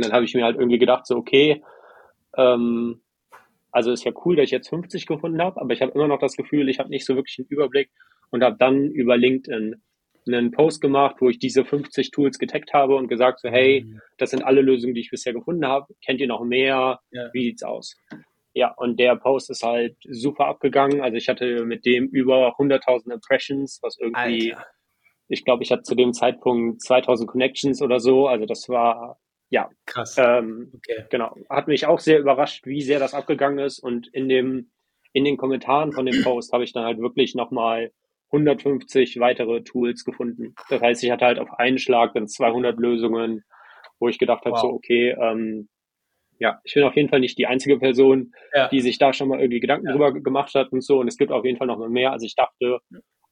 Und dann habe ich mir halt irgendwie gedacht, so, okay, ähm, also ist ja cool, dass ich jetzt 50 gefunden habe, aber ich habe immer noch das Gefühl, ich habe nicht so wirklich einen Überblick und habe dann über LinkedIn einen Post gemacht, wo ich diese 50 Tools getaggt habe und gesagt so, hey, mhm. das sind alle Lösungen, die ich bisher gefunden habe. Kennt ihr noch mehr? Ja. Wie sieht's aus? Ja, und der Post ist halt super abgegangen. Also ich hatte mit dem über 100.000 Impressions, was irgendwie, Alter. ich glaube, ich hatte zu dem Zeitpunkt 2000 Connections oder so. Also das war, ja, krass. Ähm, okay. Genau. Hat mich auch sehr überrascht, wie sehr das abgegangen ist. Und in dem, in den Kommentaren von dem Post habe ich dann halt wirklich nochmal 150 weitere Tools gefunden. Das heißt, ich hatte halt auf einen Schlag dann 200 Lösungen, wo ich gedacht habe, wow. so, okay, ähm, ja, ich bin auf jeden Fall nicht die einzige Person, ja. die sich da schon mal irgendwie Gedanken ja. drüber gemacht hat und so. Und es gibt auf jeden Fall noch mal mehr, als ich dachte.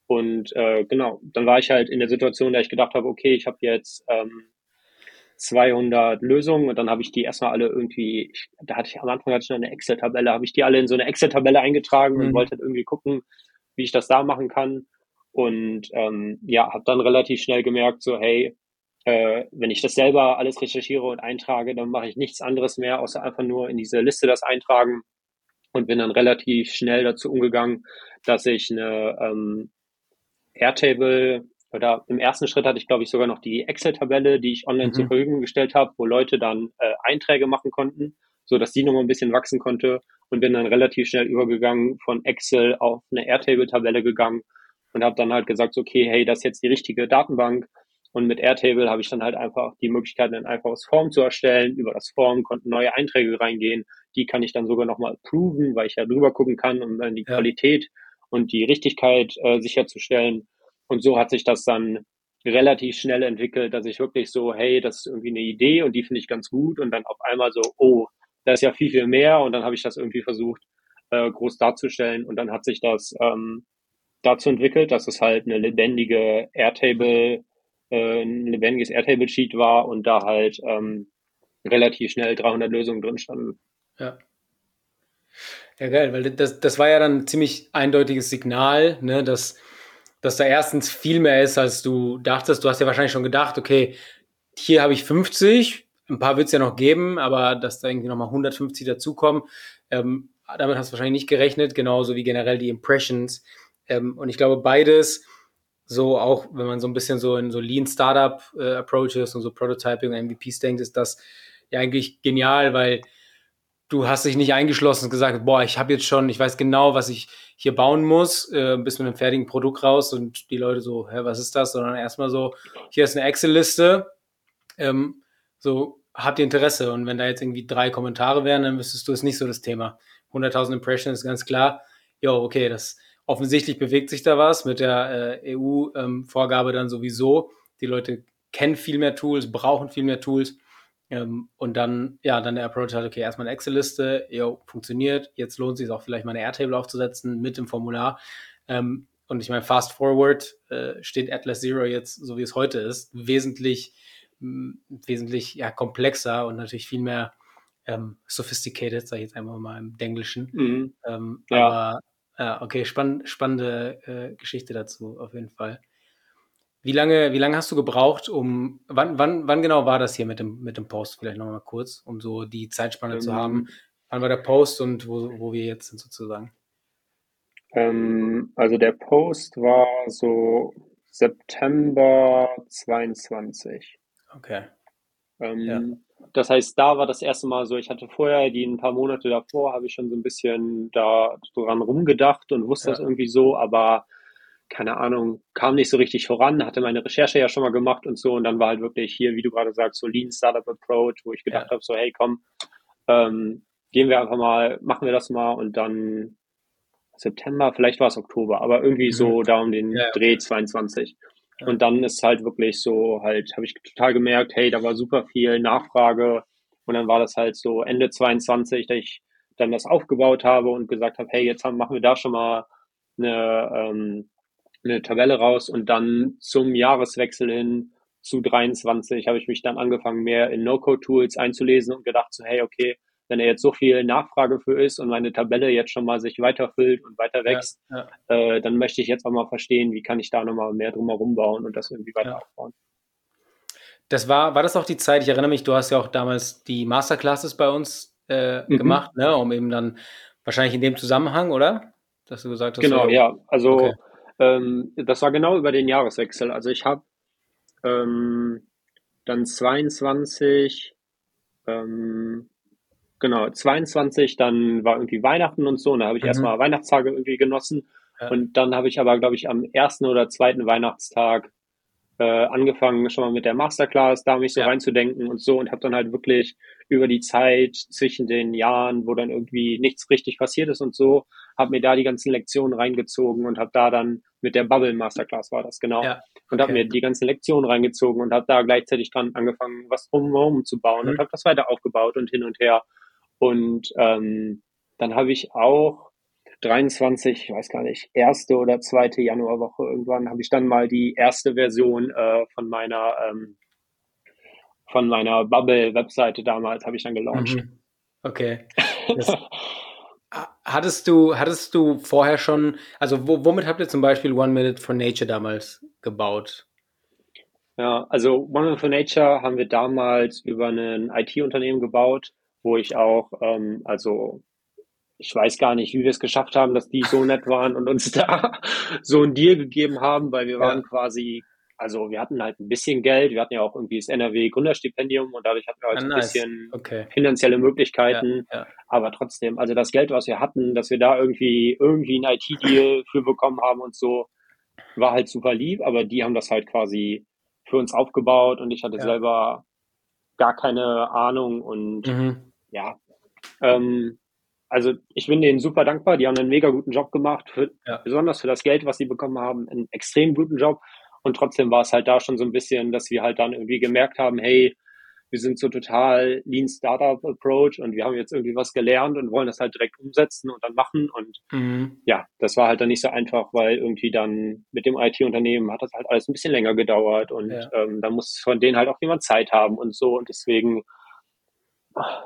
Und äh, genau, dann war ich halt in der Situation, da ich gedacht habe, okay, ich habe jetzt ähm, 200 Lösungen und dann habe ich die erstmal alle irgendwie, ich, da hatte ich am Anfang hatte ich noch eine Excel-Tabelle, habe ich die alle in so eine Excel-Tabelle eingetragen mhm. und wollte halt irgendwie gucken, wie ich das da machen kann. Und ähm, ja, habe dann relativ schnell gemerkt, so hey, äh, wenn ich das selber alles recherchiere und eintrage, dann mache ich nichts anderes mehr, außer einfach nur in diese Liste das eintragen und bin dann relativ schnell dazu umgegangen, dass ich eine ähm, Airtable oder im ersten Schritt hatte ich, glaube ich, sogar noch die Excel-Tabelle, die ich online mhm. zur Verfügung gestellt habe, wo Leute dann äh, Einträge machen konnten, so dass die nochmal ein bisschen wachsen konnte und bin dann relativ schnell übergegangen von Excel auf eine Airtable-Tabelle gegangen und habe dann halt gesagt, okay, hey, das ist jetzt die richtige Datenbank. Und mit Airtable habe ich dann halt einfach die Möglichkeit, ein einfaches Form zu erstellen. Über das Form konnten neue Einträge reingehen. Die kann ich dann sogar nochmal approven, weil ich ja drüber gucken kann, um dann die ja. Qualität und die Richtigkeit äh, sicherzustellen. Und so hat sich das dann relativ schnell entwickelt, dass ich wirklich so, hey, das ist irgendwie eine Idee und die finde ich ganz gut und dann auf einmal so, oh, da ist ja viel, viel mehr und dann habe ich das irgendwie versucht, äh, groß darzustellen und dann hat sich das ähm, dazu entwickelt, dass es halt eine lebendige Airtable, äh, ein lebendiges Airtable-Sheet war und da halt ähm, relativ schnell 300 Lösungen drin standen. Ja. Ja, geil, weil das, das war ja dann ein ziemlich eindeutiges Signal, ne, dass dass da erstens viel mehr ist, als du dachtest. Du hast ja wahrscheinlich schon gedacht, okay, hier habe ich 50, ein paar wird es ja noch geben, aber dass da irgendwie nochmal 150 dazukommen, ähm, damit hast du wahrscheinlich nicht gerechnet, genauso wie generell die Impressions. Ähm, und ich glaube, beides, so auch wenn man so ein bisschen so in so Lean Startup äh, Approaches und so Prototyping und MVPs denkt, ist das ja eigentlich genial, weil du hast dich nicht eingeschlossen und gesagt, boah, ich habe jetzt schon, ich weiß genau, was ich hier bauen muss, äh, bis mit einem fertigen Produkt raus und die Leute so, hä, was ist das? Sondern erstmal so, hier ist eine Excel-Liste, ähm, so, habt ihr Interesse? Und wenn da jetzt irgendwie drei Kommentare wären, dann wüsstest du, es nicht so das Thema. 100.000 Impressions ist ganz klar. Jo, okay, das offensichtlich bewegt sich da was mit der äh, EU-Vorgabe ähm, dann sowieso. Die Leute kennen viel mehr Tools, brauchen viel mehr Tools ähm, und dann, ja, dann der Approach hat, okay, erstmal eine Excel-Liste, jo, funktioniert, jetzt lohnt es sich auch vielleicht mal eine Airtable aufzusetzen mit dem Formular. Ähm, und ich meine, fast forward äh, steht Atlas Zero jetzt, so wie es heute ist, wesentlich, wesentlich ja, komplexer und natürlich viel mehr ähm, sophisticated, sage ich jetzt einfach mal im Denglischen. Mhm. Ähm, ja. Aber ja, okay, spann spannende äh, Geschichte dazu, auf jeden Fall. Wie lange, wie lange hast du gebraucht, um, wann, wann, wann genau war das hier mit dem, mit dem Post? Vielleicht nochmal kurz, um so die Zeitspanne ähm, zu haben. Wann war der Post und wo, wo wir jetzt sind sozusagen? Ähm, also der Post war so September 22. Okay. Ähm, ja. Das heißt, da war das erste Mal so, ich hatte vorher, die ein paar Monate davor, habe ich schon so ein bisschen da dran rumgedacht und wusste ja. das irgendwie so, aber keine Ahnung, kam nicht so richtig voran, hatte meine Recherche ja schon mal gemacht und so und dann war halt wirklich hier, wie du gerade sagst, so Lean Startup Approach, wo ich gedacht ja. habe, so hey, komm, ähm, gehen wir einfach mal, machen wir das mal und dann September, vielleicht war es Oktober, aber irgendwie mhm. so da um den ja, Dreh 22. Ja. Und dann ist halt wirklich so, halt, habe ich total gemerkt, hey, da war super viel Nachfrage und dann war das halt so Ende 22, dass ich dann das aufgebaut habe und gesagt habe, hey, jetzt haben, machen wir da schon mal eine, ähm, eine Tabelle raus und dann zum Jahreswechsel hin zu 23 habe ich mich dann angefangen, mehr in No-Code-Tools einzulesen und gedacht so, hey, okay, wenn er jetzt so viel Nachfrage für ist und meine Tabelle jetzt schon mal sich weiterfüllt und weiter wächst, ja, ja. Äh, dann möchte ich jetzt auch mal verstehen, wie kann ich da nochmal mehr drumherum bauen und das irgendwie weiter ja. aufbauen. Das war, war das auch die Zeit, ich erinnere mich, du hast ja auch damals die Masterclasses bei uns äh, mhm. gemacht, ne, um eben dann wahrscheinlich in dem Zusammenhang, oder? Dass du gesagt hast, genau, so, ja. Also okay. Ähm, das war genau über den Jahreswechsel. Also ich habe ähm, dann 22, ähm, genau, 22, dann war irgendwie Weihnachten und so, und da habe ich mhm. erstmal Weihnachtstage irgendwie genossen. Ja. Und dann habe ich aber, glaube ich, am ersten oder zweiten Weihnachtstag äh, angefangen, schon mal mit der Masterclass, da mich so ja. reinzudenken und so und habe dann halt wirklich über die Zeit zwischen den Jahren, wo dann irgendwie nichts richtig passiert ist und so, habe mir da die ganzen Lektionen reingezogen und habe da dann mit der Bubble Masterclass war das genau ja, okay. und habe mir die ganzen Lektionen reingezogen und habe da gleichzeitig dran angefangen, was drumherum zu bauen mhm. und habe das weiter aufgebaut und hin und her und ähm, dann habe ich auch 23, ich weiß gar nicht, erste oder zweite Januarwoche irgendwann habe ich dann mal die erste Version äh, von meiner ähm, von meiner Bubble-Webseite damals habe ich dann gelauncht. Mhm. Okay. Das, hattest du, hattest du vorher schon, also wo, womit habt ihr zum Beispiel One Minute for Nature damals gebaut? Ja, also One Minute for Nature haben wir damals über ein IT-Unternehmen gebaut, wo ich auch, ähm, also ich weiß gar nicht, wie wir es geschafft haben, dass die so nett waren und uns da so ein Deal gegeben haben, weil wir waren quasi, also wir hatten halt ein bisschen Geld, wir hatten ja auch irgendwie das NRW Gründerstipendium und dadurch hatten wir halt ah, ein nice. bisschen okay. finanzielle Möglichkeiten, ja, ja. aber trotzdem, also das Geld, was wir hatten, dass wir da irgendwie irgendwie ein IT-Deal für bekommen haben und so, war halt super lieb, aber die haben das halt quasi für uns aufgebaut und ich hatte ja. selber gar keine Ahnung und mhm. ja, ähm, also ich bin denen super dankbar. Die haben einen mega guten Job gemacht, für, besonders für das Geld, was sie bekommen haben, einen extrem guten Job. Und trotzdem war es halt da schon so ein bisschen, dass wir halt dann irgendwie gemerkt haben, hey, wir sind so total Lean Startup Approach und wir haben jetzt irgendwie was gelernt und wollen das halt direkt umsetzen und dann machen. Und mhm. ja, das war halt dann nicht so einfach, weil irgendwie dann mit dem IT-Unternehmen hat das halt alles ein bisschen länger gedauert und ja. ähm, da muss von denen halt auch jemand Zeit haben und so. Und deswegen,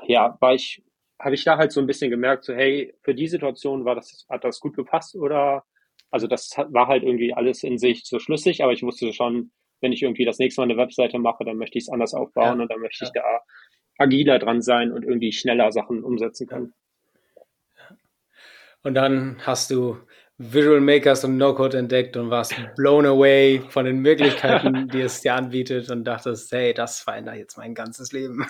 ja, war ich habe ich da halt so ein bisschen gemerkt, so hey, für die Situation war das, hat das gut gepasst oder also das war halt irgendwie alles in sich so schlüssig, aber ich wusste schon, wenn ich irgendwie das nächste Mal eine Webseite mache, dann möchte ich es anders aufbauen ja. und dann möchte ja. ich da agiler dran sein und irgendwie schneller Sachen umsetzen können. Und dann hast du Visual Makers und No-Code entdeckt und warst blown away von den Möglichkeiten, die es dir anbietet und dachtest, hey, das verändert jetzt mein ganzes Leben.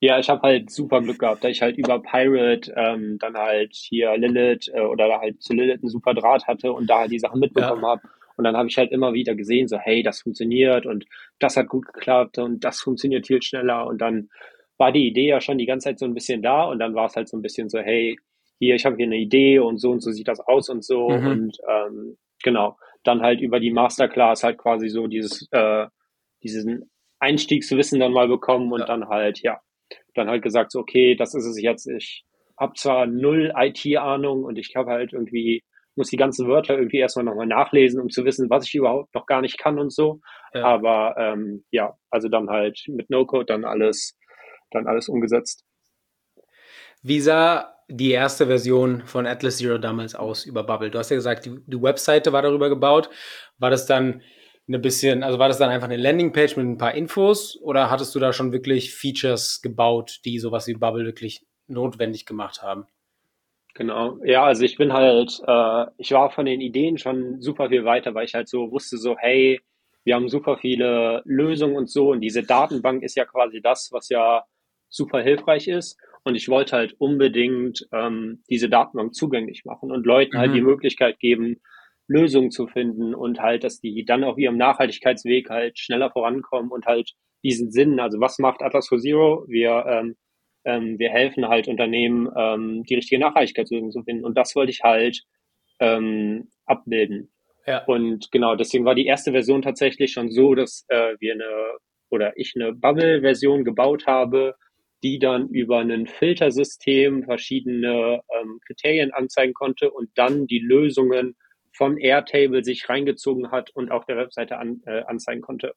Ja, ich habe halt super Glück gehabt, da ich halt über Pirate ähm, dann halt hier Lilith äh, oder halt zu Lilith einen super Draht hatte und da halt die Sachen mitbekommen ja. habe. Und dann habe ich halt immer wieder gesehen, so hey, das funktioniert und das hat gut geklappt und das funktioniert viel schneller. Und dann war die Idee ja schon die ganze Zeit so ein bisschen da und dann war es halt so ein bisschen so, hey, hier, ich habe hier eine Idee und so und so sieht das aus und so. Mhm. Und ähm, genau, dann halt über die Masterclass halt quasi so dieses, äh, diesen Einstiegswissen dann mal bekommen und ja. dann halt, ja, dann halt gesagt, so, okay, das ist es jetzt. Ich habe zwar null IT-Ahnung und ich habe halt irgendwie, muss die ganzen Wörter irgendwie erstmal nochmal nachlesen, um zu wissen, was ich überhaupt noch gar nicht kann und so. Ja. Aber ähm, ja, also dann halt mit No-Code dann alles, dann alles umgesetzt. Wie sah die erste Version von Atlas Zero damals aus über Bubble? Du hast ja gesagt, die, die Webseite war darüber gebaut. War das dann eine bisschen, also war das dann einfach eine Landingpage mit ein paar Infos oder hattest du da schon wirklich Features gebaut, die sowas wie Bubble wirklich notwendig gemacht haben? Genau, ja, also ich bin halt, äh, ich war von den Ideen schon super viel weiter, weil ich halt so wusste, so, hey, wir haben super viele Lösungen und so und diese Datenbank ist ja quasi das, was ja super hilfreich ist. Und ich wollte halt unbedingt ähm, diese Datenbank zugänglich machen und Leuten mhm. halt die mhm. Möglichkeit geben, Lösungen zu finden und halt, dass die dann auf ihrem Nachhaltigkeitsweg halt schneller vorankommen und halt diesen Sinn, also was macht Atlas for Zero? Wir, ähm, ähm, wir helfen halt Unternehmen, ähm, die richtige Nachhaltigkeitslösung zu finden und das wollte ich halt ähm, abbilden. Ja. Und genau, deswegen war die erste Version tatsächlich schon so, dass äh, wir eine oder ich eine Bubble-Version gebaut habe, die dann über ein Filtersystem verschiedene ähm, Kriterien anzeigen konnte und dann die Lösungen von Airtable sich reingezogen hat und auf der Webseite an, äh, anzeigen konnte.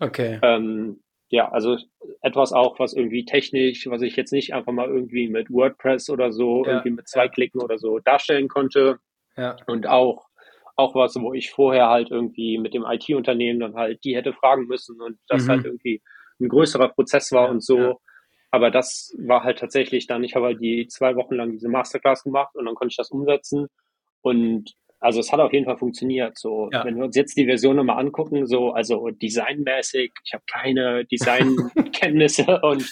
Okay. Ähm, ja, also etwas auch, was irgendwie technisch, was ich jetzt nicht einfach mal irgendwie mit WordPress oder so, ja, irgendwie mit zwei ja. Klicken oder so darstellen konnte. Ja. Und auch, auch was, wo ich vorher halt irgendwie mit dem IT-Unternehmen dann halt die hätte fragen müssen und das mhm. halt irgendwie ein größerer Prozess war und so. Aber das war halt tatsächlich dann, ich habe halt die zwei Wochen lang diese Masterclass gemacht und dann konnte ich das umsetzen. Und also es hat auf jeden Fall funktioniert. So, ja. wenn wir uns jetzt die Version nochmal angucken, so, also designmäßig, ich habe keine Designkenntnisse und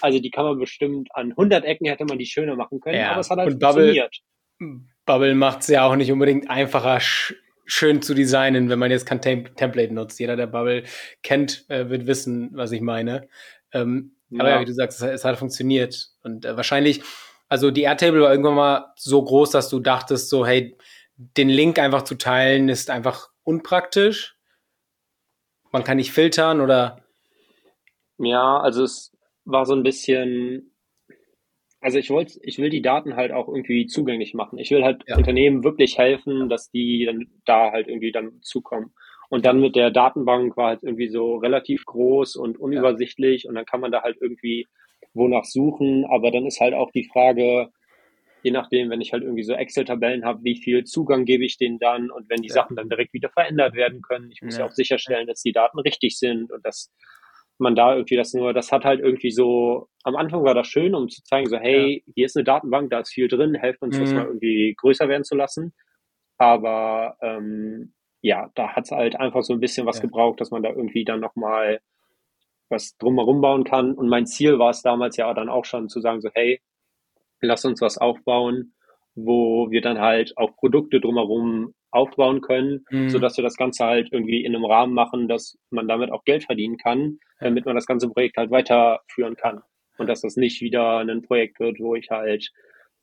also die kann man bestimmt an 100 Ecken hätte man die schöner machen können, ja. aber es hat halt und funktioniert. Bubble, Bubble macht es ja auch nicht unbedingt einfacher, sch schön zu designen, wenn man jetzt kein Tem Template nutzt. Jeder, der Bubble kennt, äh, wird wissen, was ich meine. Ähm, ja. Aber ja, wie du sagst, es, es hat funktioniert. Und äh, wahrscheinlich, also die Airtable war irgendwann mal so groß, dass du dachtest, so, hey, den Link einfach zu teilen ist einfach unpraktisch. Man kann nicht filtern oder. Ja, also es war so ein bisschen. Also ich wollte, ich will die Daten halt auch irgendwie zugänglich machen. Ich will halt ja. Unternehmen wirklich helfen, dass die dann da halt irgendwie dann zukommen. Und dann mit der Datenbank war halt irgendwie so relativ groß und unübersichtlich ja. und dann kann man da halt irgendwie wonach suchen. Aber dann ist halt auch die Frage, je nachdem, wenn ich halt irgendwie so Excel-Tabellen habe, wie viel Zugang gebe ich denen dann und wenn die ja. Sachen dann direkt wieder verändert werden können. Ich muss ja, ja auch sicherstellen, dass die Daten richtig sind und dass man da irgendwie das nur, das hat halt irgendwie so, am Anfang war das schön, um zu zeigen, so, hey, ja. hier ist eine Datenbank, da ist viel drin, helft uns, mhm. das mal irgendwie größer werden zu lassen. Aber ähm, ja, da hat es halt einfach so ein bisschen was gebraucht, dass man da irgendwie dann nochmal was drumherum bauen kann. Und mein Ziel war es damals ja dann auch schon zu sagen, so, hey, lass uns was aufbauen, wo wir dann halt auch Produkte drumherum aufbauen können, mhm. so dass wir das Ganze halt irgendwie in einem Rahmen machen, dass man damit auch Geld verdienen kann, damit man das ganze Projekt halt weiterführen kann. Und dass das nicht wieder ein Projekt wird, wo ich halt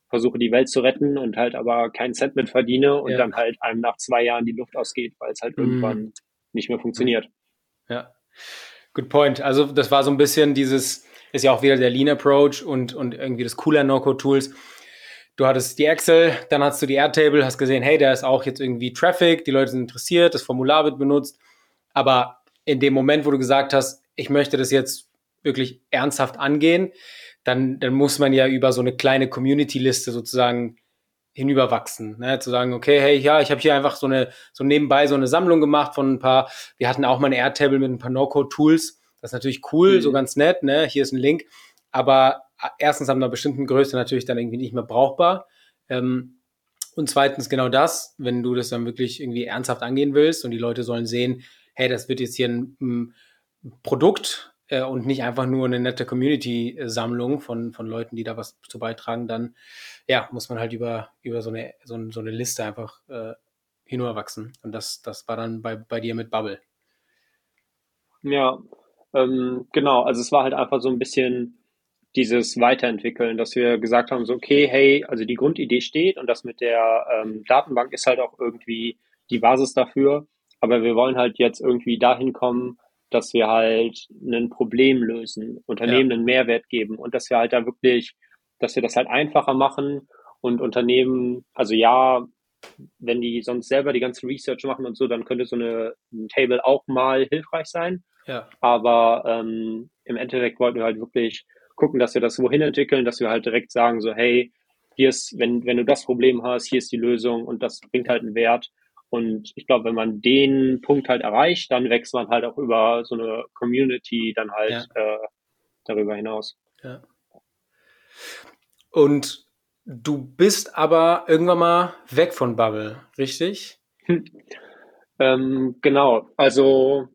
versuche, die Welt zu retten und halt aber keinen Cent mit verdiene und ja. dann halt einem nach zwei Jahren die Luft ausgeht, weil es halt mhm. irgendwann nicht mehr funktioniert. Ja. Good point. Also das war so ein bisschen dieses, ist ja auch wieder der Lean Approach und, und irgendwie das cooler No-Code-Tools. Du hattest die Excel, dann hast du die Airtable, hast gesehen, hey, da ist auch jetzt irgendwie Traffic, die Leute sind interessiert, das Formular wird benutzt. Aber in dem Moment, wo du gesagt hast, ich möchte das jetzt wirklich ernsthaft angehen, dann, dann muss man ja über so eine kleine Community-Liste sozusagen hinüberwachsen. Ne? Zu sagen, okay, hey, ja, ich habe hier einfach so eine, so nebenbei so eine Sammlung gemacht von ein paar, wir hatten auch mal eine Airtable mit ein paar No-Code-Tools. Das ist natürlich cool, mhm. so ganz nett, ne? Hier ist ein Link. Aber äh, erstens haben einer bestimmten Größe natürlich dann irgendwie nicht mehr brauchbar. Ähm, und zweitens genau das, wenn du das dann wirklich irgendwie ernsthaft angehen willst und die Leute sollen sehen, hey, das wird jetzt hier ein, ein Produkt, äh, und nicht einfach nur eine nette Community-Sammlung von, von Leuten, die da was zu beitragen, dann ja, muss man halt über, über so, eine, so, so eine Liste einfach äh, hinüberwachsen. Und das, das war dann bei, bei dir mit Bubble. Ja, ähm, genau. Also es war halt einfach so ein bisschen dieses Weiterentwickeln, dass wir gesagt haben, so okay, hey, also die Grundidee steht und das mit der ähm, Datenbank ist halt auch irgendwie die Basis dafür. Aber wir wollen halt jetzt irgendwie dahin kommen, dass wir halt ein Problem lösen, Unternehmen ja. einen Mehrwert geben und dass wir halt da wirklich, dass wir das halt einfacher machen und Unternehmen, also ja, wenn die sonst selber die ganze Research machen und so, dann könnte so eine ein Table auch mal hilfreich sein. Ja. Aber ähm, im Endeffekt wollten wir halt wirklich gucken, dass wir das wohin entwickeln, dass wir halt direkt sagen, so, hey, hier ist, wenn, wenn du das Problem hast, hier ist die Lösung und das bringt halt einen Wert. Und ich glaube, wenn man den Punkt halt erreicht, dann wächst man halt auch über so eine Community dann halt ja. äh, darüber hinaus. Ja. Und du bist aber irgendwann mal weg von Bubble, richtig? Hm. Ähm, genau, also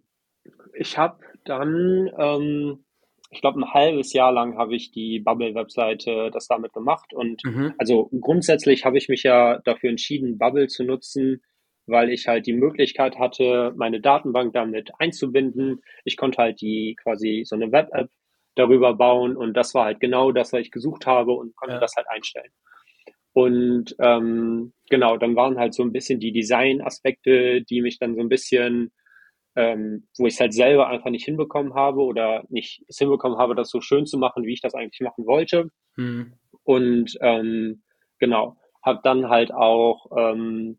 ich habe dann, ähm, ich glaube, ein halbes Jahr lang habe ich die Bubble-Webseite das damit gemacht. Und mhm. also grundsätzlich habe ich mich ja dafür entschieden, Bubble zu nutzen, weil ich halt die Möglichkeit hatte, meine Datenbank damit einzubinden. Ich konnte halt die quasi so eine Web-App darüber bauen und das war halt genau das, was ich gesucht habe und konnte ja. das halt einstellen. Und ähm, genau, dann waren halt so ein bisschen die Design-Aspekte, die mich dann so ein bisschen, ähm, wo ich es halt selber einfach nicht hinbekommen habe oder nicht es hinbekommen habe, das so schön zu machen, wie ich das eigentlich machen wollte. Mhm. Und ähm, genau, habe dann halt auch ähm,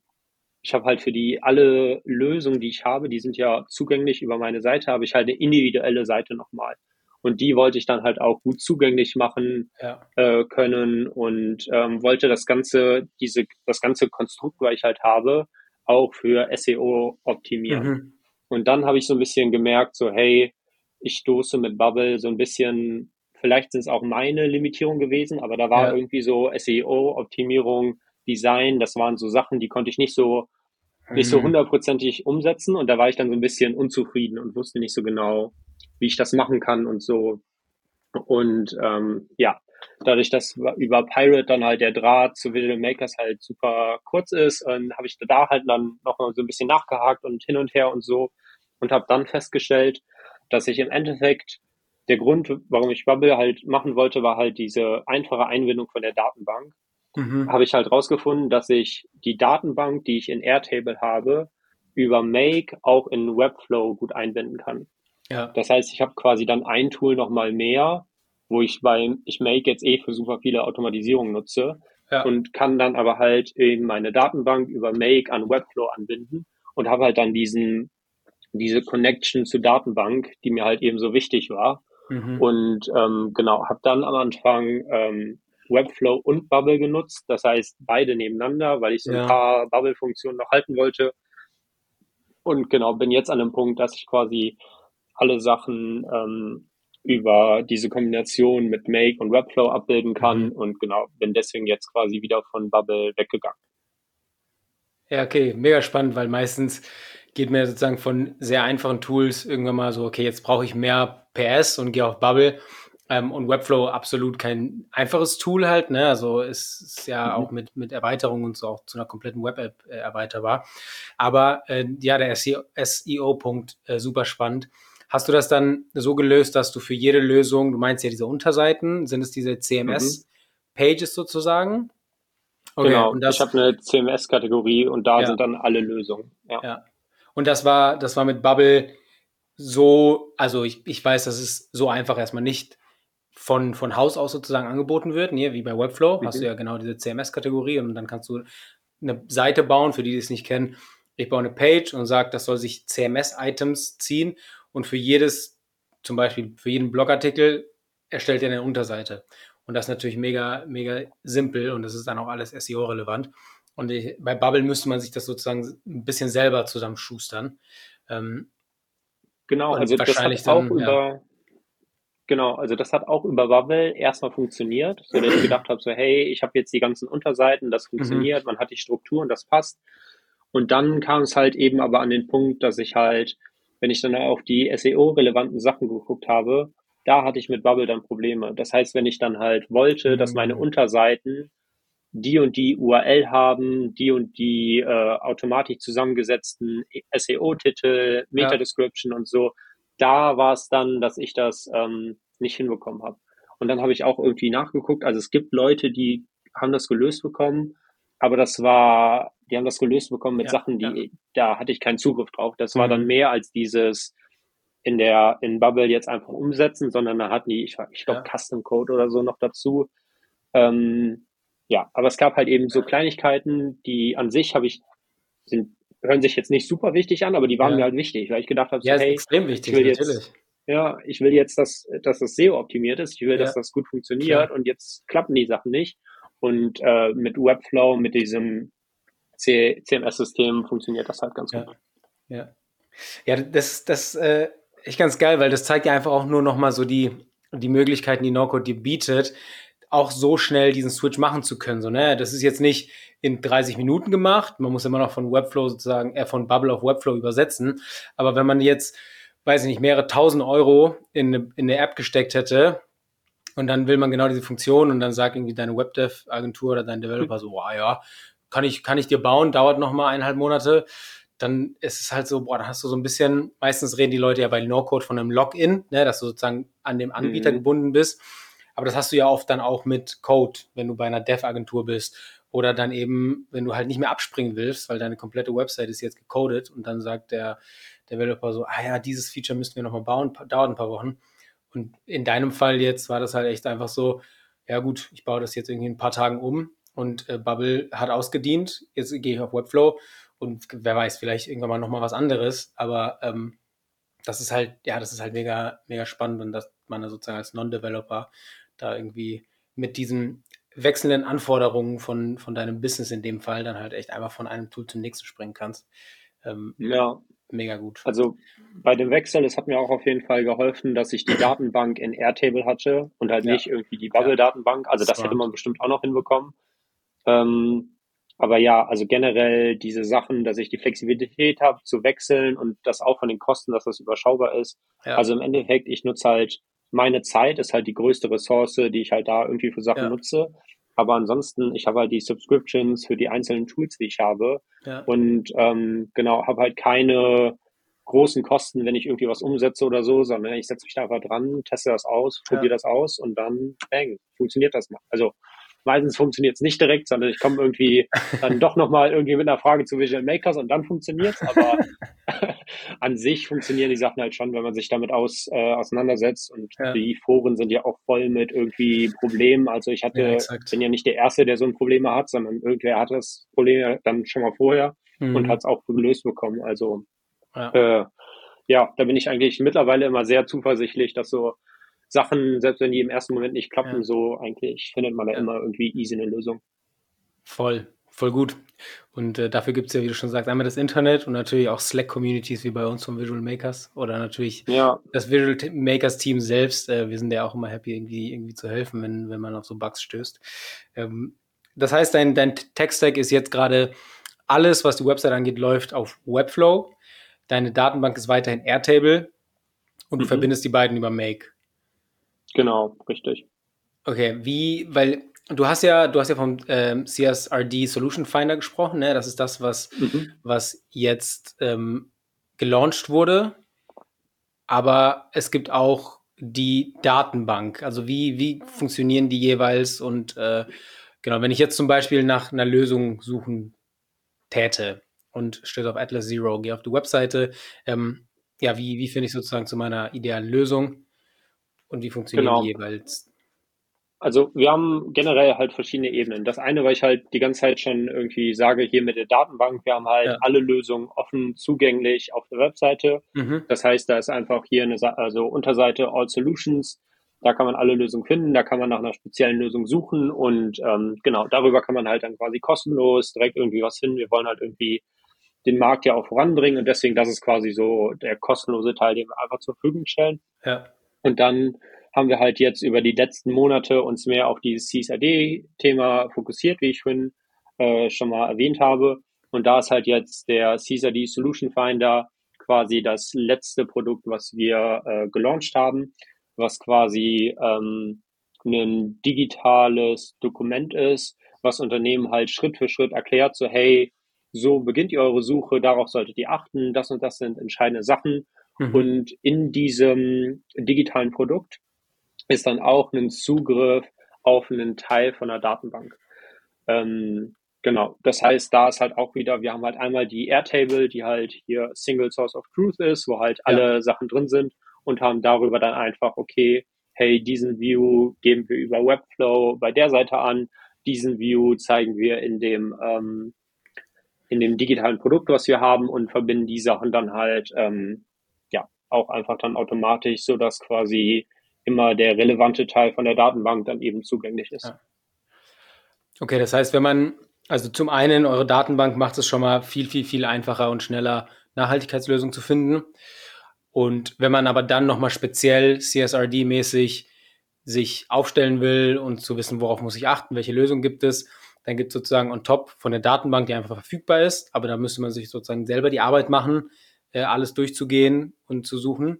ich habe halt für die alle Lösungen, die ich habe, die sind ja zugänglich über meine Seite, habe ich halt eine individuelle Seite nochmal. Und die wollte ich dann halt auch gut zugänglich machen ja. äh, können und ähm, wollte das ganze, diese, das ganze Konstrukt, was ich halt habe, auch für SEO optimieren. Mhm. Und dann habe ich so ein bisschen gemerkt, so hey, ich stoße mit Bubble so ein bisschen, vielleicht sind es auch meine Limitierung gewesen, aber da war ja. irgendwie so SEO-Optimierung Design, das waren so Sachen, die konnte ich nicht so nicht so mhm. hundertprozentig umsetzen und da war ich dann so ein bisschen unzufrieden und wusste nicht so genau, wie ich das machen kann und so. Und ähm, ja, dadurch, dass über Pirate dann halt der Draht zu Visual Makers halt super kurz ist, ähm, habe ich da halt dann noch mal so ein bisschen nachgehakt und hin und her und so und habe dann festgestellt, dass ich im Endeffekt der Grund, warum ich Bubble halt machen wollte, war halt diese einfache Einbindung von der Datenbank mhm. habe ich halt rausgefunden, dass ich die Datenbank, die ich in Airtable habe, über Make auch in Webflow gut einbinden kann. Ja. Das heißt, ich habe quasi dann ein Tool nochmal mehr, wo ich bei ich Make jetzt eh für super viele Automatisierungen nutze ja. und kann dann aber halt eben meine Datenbank über Make an Webflow anbinden und habe halt dann diesen diese Connection zur Datenbank, die mir halt eben so wichtig war. Mhm. Und ähm, genau, habe dann am Anfang ähm, Webflow und Bubble genutzt. Das heißt, beide nebeneinander, weil ich so ein ja. paar Bubble-Funktionen noch halten wollte. Und genau, bin jetzt an dem Punkt, dass ich quasi alle Sachen ähm, über diese Kombination mit Make und Webflow abbilden kann mhm. und genau, bin deswegen jetzt quasi wieder von Bubble weggegangen. Ja, okay, mega spannend, weil meistens geht mir sozusagen von sehr einfachen Tools irgendwann mal so, okay, jetzt brauche ich mehr PS und gehe auf Bubble. Ähm, und Webflow absolut kein einfaches Tool halt, ne? Also es ist ja mhm. auch mit, mit Erweiterungen und so auch zu einer kompletten Web-App äh, erweiterbar. Aber äh, ja, der SEO-Punkt äh, super spannend. Hast du das dann so gelöst, dass du für jede Lösung, du meinst ja diese Unterseiten, sind es diese CMS-Pages mhm. sozusagen? Okay, genau, das, ich habe eine CMS-Kategorie und da ja. sind dann alle Lösungen. Ja. ja. Und das war, das war mit Bubble so, also ich, ich weiß, dass es so einfach erstmal nicht von, von Haus aus sozusagen angeboten wird, ne? wie bei Webflow, mhm. hast du ja genau diese CMS-Kategorie und dann kannst du eine Seite bauen, für die, die es nicht kennen. Ich baue eine Page und sage, das soll sich CMS-Items ziehen und für jedes, zum Beispiel für jeden Blogartikel, erstellt er eine Unterseite. Und das ist natürlich mega, mega simpel und das ist dann auch alles SEO-relevant. Und ich, bei Bubble müsste man sich das sozusagen ein bisschen selber zusammenschustern. Ähm, genau, also das hat auch dann, über, ja. genau, also das hat auch über Bubble erstmal funktioniert, so dass ich gedacht habe, so hey, ich habe jetzt die ganzen Unterseiten, das mhm. funktioniert, mhm. man hat die Struktur und das passt. Und dann kam es halt eben aber an den Punkt, dass ich halt wenn ich dann auf die SEO-relevanten Sachen geguckt habe, da hatte ich mit Bubble dann Probleme. Das heißt, wenn ich dann halt wollte, dass meine mhm. Unterseiten die und die URL haben, die und die äh, automatisch zusammengesetzten SEO-Titel, Meta-Description ja. und so, da war es dann, dass ich das ähm, nicht hinbekommen habe. Und dann habe ich auch irgendwie nachgeguckt. Also es gibt Leute, die haben das gelöst bekommen, aber das war, die haben das gelöst bekommen mit ja, Sachen, die, ja. da hatte ich keinen Zugriff drauf. Das mhm. war dann mhm. mehr als dieses in der, in Bubble jetzt einfach umsetzen, sondern da hatten die, ich, ich glaube, ja. Custom Code oder so noch dazu. Ähm, ja, aber es gab halt eben so Kleinigkeiten, die an sich habe ich, sind, hören sich jetzt nicht super wichtig an, aber die waren mir halt wichtig, weil ich gedacht habe, so, hey, extrem wichtig, ich will natürlich. jetzt, ja, ich will jetzt, dass, dass das SEO optimiert ist, ich will, dass das gut funktioniert und jetzt klappen die Sachen nicht. Und äh, mit Webflow, mit diesem CMS-System funktioniert das halt ganz ja. gut. Ja, ja das, das äh, echt ganz geil, weil das zeigt ja einfach auch nur nochmal so die, die Möglichkeiten, die NoCode dir bietet, auch so schnell diesen Switch machen zu können. So, ne? Das ist jetzt nicht in 30 Minuten gemacht. Man muss immer noch von Webflow sozusagen, äh, von Bubble auf Webflow übersetzen. Aber wenn man jetzt, weiß ich nicht, mehrere tausend Euro in eine, in eine App gesteckt hätte, und dann will man genau diese Funktion und dann sagt irgendwie deine Webdev-Agentur oder dein Developer so, oh, ja, kann ich, kann ich dir bauen, dauert noch mal eineinhalb Monate. Dann ist es halt so, boah, dann hast du so ein bisschen, meistens reden die Leute ja bei No-Code von einem Login, ne, dass du sozusagen an dem Anbieter mhm. gebunden bist. Aber das hast du ja oft dann auch mit Code, wenn du bei einer Dev-Agentur bist. Oder dann eben, wenn du halt nicht mehr abspringen willst, weil deine komplette Website ist jetzt gecodet und dann sagt der Developer so, ah ja, dieses Feature müssen wir nochmal bauen, dauert ein paar Wochen. Und in deinem Fall jetzt war das halt echt einfach so, ja gut, ich baue das jetzt irgendwie in ein paar Tagen um und äh, Bubble hat ausgedient. Jetzt gehe ich auf Webflow und wer weiß, vielleicht irgendwann mal nochmal was anderes. Aber ähm, das ist halt, ja, das ist halt mega, mega spannend und dass man da sozusagen als Non-Developer da irgendwie mit diesen wechselnden Anforderungen von, von deinem Business in dem Fall dann halt echt einfach von einem Tool zum nächsten springen kannst. Ähm, ja, mega gut. Also bei dem Wechsel, es hat mir auch auf jeden Fall geholfen, dass ich die Datenbank in Airtable hatte und halt ja. nicht irgendwie die Bubble-Datenbank. Also das hätte man bestimmt auch noch hinbekommen. Ähm, aber ja, also generell diese Sachen, dass ich die Flexibilität habe zu wechseln und das auch von den Kosten, dass das überschaubar ist. Ja. Also im Endeffekt, ich nutze halt meine Zeit, ist halt die größte Ressource, die ich halt da irgendwie für Sachen ja. nutze. Aber ansonsten, ich habe halt die Subscriptions für die einzelnen Tools, die ich habe. Ja. Und ähm, genau, habe halt keine großen Kosten, wenn ich irgendwie was umsetze oder so, sondern ich setze mich da einfach dran, teste das aus, probiere ja. das aus und dann, bang, funktioniert das mal. Also meistens funktioniert es nicht direkt, sondern ich komme irgendwie dann doch nochmal irgendwie mit einer Frage zu Visual Makers und dann funktioniert es. Aber an sich funktionieren die Sachen halt schon, wenn man sich damit aus, äh, auseinandersetzt. Und ja. die Foren sind ja auch voll mit irgendwie Problemen. Also ich hatte, ja, bin ja nicht der Erste, der so ein Problem hat, sondern irgendwer hat das Problem dann schon mal vorher mhm. und hat es auch gelöst bekommen. Also ja. äh, ja, da bin ich eigentlich mittlerweile immer sehr zuversichtlich, dass so Sachen, selbst wenn die im ersten Moment nicht klappen, ja. so eigentlich findet man da ja. immer irgendwie easy eine Lösung. Voll, voll gut. Und äh, dafür gibt es ja, wie du schon sagst, einmal das Internet und natürlich auch Slack-Communities wie bei uns von Visual Makers oder natürlich ja. das Visual Makers-Team selbst. Äh, wir sind ja auch immer happy, irgendwie, irgendwie zu helfen, wenn, wenn man auf so Bugs stößt. Ähm, das heißt, dein, dein Tech-Stack ist jetzt gerade alles, was die Website angeht, läuft auf Webflow. Deine Datenbank ist weiterhin Airtable und du mhm. verbindest die beiden über Make. Genau, richtig. Okay, wie, weil du hast ja, du hast ja vom ähm, CSRD Solution Finder gesprochen, ne? Das ist das, was, mhm. was jetzt ähm, gelauncht wurde. Aber es gibt auch die Datenbank. Also wie, wie funktionieren die jeweils? Und äh, genau, wenn ich jetzt zum Beispiel nach einer Lösung suchen täte und steht auf Atlas Zero, gehe auf die Webseite, ähm, ja, wie, wie finde ich sozusagen zu meiner idealen Lösung und wie funktionieren genau. die jeweils? Also wir haben generell halt verschiedene Ebenen. Das eine, weil ich halt die ganze Zeit schon irgendwie sage, hier mit der Datenbank, wir haben halt ja. alle Lösungen offen zugänglich auf der Webseite. Mhm. Das heißt, da ist einfach hier eine also Unterseite All Solutions. Da kann man alle Lösungen finden, da kann man nach einer speziellen Lösung suchen und ähm, genau, darüber kann man halt dann quasi kostenlos direkt irgendwie was finden. Wir wollen halt irgendwie den Markt ja auch voranbringen und deswegen, das ist quasi so der kostenlose Teil, den wir einfach zur Verfügung stellen. Ja. Und dann haben wir halt jetzt über die letzten Monate uns mehr auf dieses CSRD-Thema fokussiert, wie ich vorhin äh, schon mal erwähnt habe. Und da ist halt jetzt der CSRD Solution Finder quasi das letzte Produkt, was wir äh, gelauncht haben, was quasi ähm, ein digitales Dokument ist, was Unternehmen halt Schritt für Schritt erklärt, so hey, so beginnt ihr eure Suche, darauf solltet ihr achten, das und das sind entscheidende Sachen. Mhm. Und in diesem digitalen Produkt ist dann auch ein Zugriff auf einen Teil von der Datenbank. Ähm, genau, das heißt, da ist halt auch wieder, wir haben halt einmal die Airtable, die halt hier Single Source of Truth ist, wo halt alle ja. Sachen drin sind und haben darüber dann einfach, okay, hey, diesen View geben wir über Webflow bei der Seite an, diesen View zeigen wir in dem ähm, in dem digitalen Produkt, was wir haben und verbinden die Sachen dann halt ähm, auch einfach dann automatisch, so dass quasi immer der relevante Teil von der Datenbank dann eben zugänglich ist. Ja. Okay, das heißt, wenn man, also zum einen, eure Datenbank macht es schon mal viel, viel, viel einfacher und schneller, Nachhaltigkeitslösungen zu finden. Und wenn man aber dann nochmal speziell CSRD-mäßig sich aufstellen will und zu wissen, worauf muss ich achten, welche Lösung gibt es, dann gibt es sozusagen on top von der Datenbank, die einfach verfügbar ist, aber da müsste man sich sozusagen selber die Arbeit machen, äh, alles durchzugehen und zu suchen.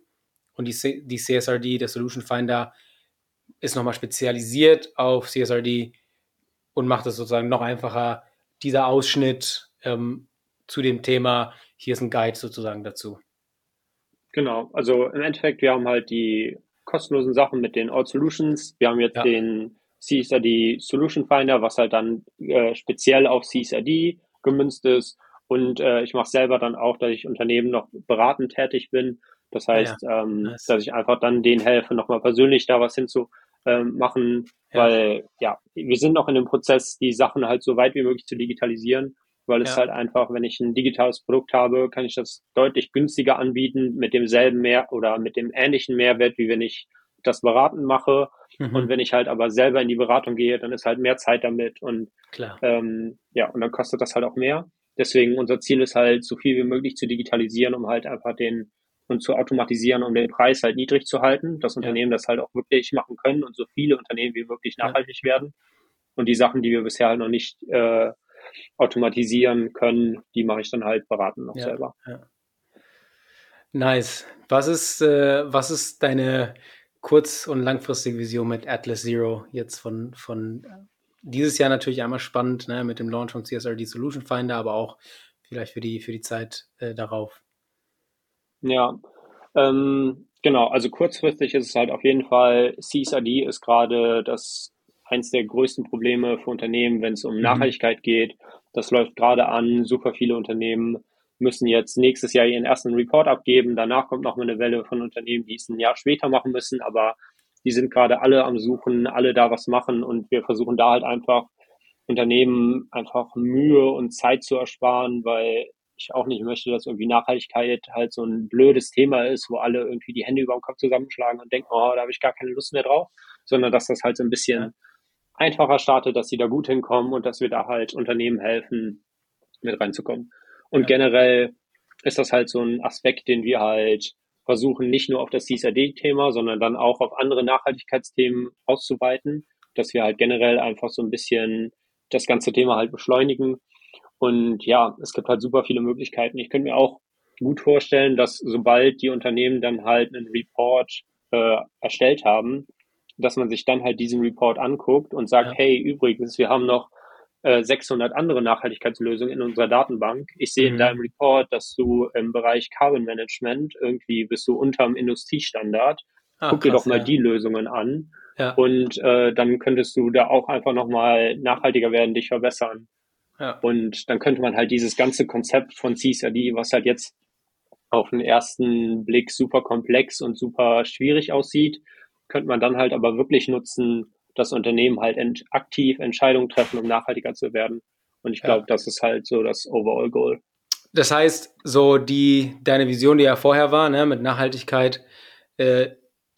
Und die, C die CSRD, der Solution Finder, ist nochmal spezialisiert auf CSRD und macht es sozusagen noch einfacher, dieser Ausschnitt ähm, zu dem Thema, hier ist ein Guide sozusagen dazu. Genau, also im Endeffekt, wir haben halt die kostenlosen Sachen mit den All Solutions. Wir haben jetzt ja. den CSRD Solution Finder, was halt dann äh, speziell auf CSRD gemünzt ist. Und äh, ich mache selber dann auch, dass ich Unternehmen noch beratend tätig bin. Das heißt, ja, ähm, nice. dass ich einfach dann denen helfe, nochmal persönlich da was hinzumachen, ähm, machen, ja. weil ja, wir sind noch in dem Prozess, die Sachen halt so weit wie möglich zu digitalisieren, weil es halt einfach, wenn ich ein digitales Produkt habe, kann ich das deutlich günstiger anbieten mit demselben Mehr oder mit dem ähnlichen Mehrwert, wie wenn ich das beraten mache. Mhm. Und wenn ich halt aber selber in die Beratung gehe, dann ist halt mehr Zeit damit und Klar. Ähm, ja, und dann kostet das halt auch mehr. Deswegen unser Ziel ist halt, so viel wie möglich zu digitalisieren, um halt einfach den und zu automatisieren, um den Preis halt niedrig zu halten, dass Unternehmen das halt auch wirklich machen können und so viele Unternehmen wie wirklich nachhaltig ja. werden. Und die Sachen, die wir bisher halt noch nicht äh, automatisieren können, die mache ich dann halt beraten noch ja, selber. Ja. Nice. Was ist, äh, was ist deine kurz- und langfristige Vision mit Atlas Zero jetzt von, von dieses Jahr natürlich einmal spannend, ne, mit dem Launch von CSRD Solution Finder, aber auch vielleicht für die, für die Zeit äh, darauf. Ja, ähm, genau. Also kurzfristig ist es halt auf jeden Fall, CSRD ist gerade das eins der größten Probleme für Unternehmen, wenn es um mhm. Nachhaltigkeit geht. Das läuft gerade an. Super viele Unternehmen müssen jetzt nächstes Jahr ihren ersten Report abgeben. Danach kommt noch mal eine Welle von Unternehmen, die es ein Jahr später machen müssen. Aber die sind gerade alle am Suchen, alle da was machen und wir versuchen da halt einfach Unternehmen einfach Mühe und Zeit zu ersparen, weil ich auch nicht möchte, dass irgendwie Nachhaltigkeit halt so ein blödes Thema ist, wo alle irgendwie die Hände über den Kopf zusammenschlagen und denken, oh, da habe ich gar keine Lust mehr drauf, sondern dass das halt so ein bisschen einfacher startet, dass sie da gut hinkommen und dass wir da halt Unternehmen helfen, mit reinzukommen. Und generell ist das halt so ein Aspekt, den wir halt versuchen, nicht nur auf das CSRD-Thema, sondern dann auch auf andere Nachhaltigkeitsthemen auszuweiten, dass wir halt generell einfach so ein bisschen das ganze Thema halt beschleunigen. Und ja, es gibt halt super viele Möglichkeiten. Ich könnte mir auch gut vorstellen, dass sobald die Unternehmen dann halt einen Report äh, erstellt haben, dass man sich dann halt diesen Report anguckt und sagt, ja. hey, übrigens, wir haben noch äh, 600 andere Nachhaltigkeitslösungen in unserer Datenbank. Ich sehe mhm. in deinem Report, dass du im Bereich Carbon Management irgendwie bist du unterm Industriestandard. Ah, Guck krass, dir doch mal ja. die Lösungen an. Ja. Und äh, dann könntest du da auch einfach nochmal nachhaltiger werden, dich verbessern. Ja. Und dann könnte man halt dieses ganze Konzept von CSRD, was halt jetzt auf den ersten Blick super komplex und super schwierig aussieht, könnte man dann halt aber wirklich nutzen, dass Unternehmen halt ent aktiv Entscheidungen treffen, um nachhaltiger zu werden. Und ich glaube, ja. das ist halt so das Overall Goal. Das heißt, so die, deine Vision, die ja vorher war, ne, mit Nachhaltigkeit, äh,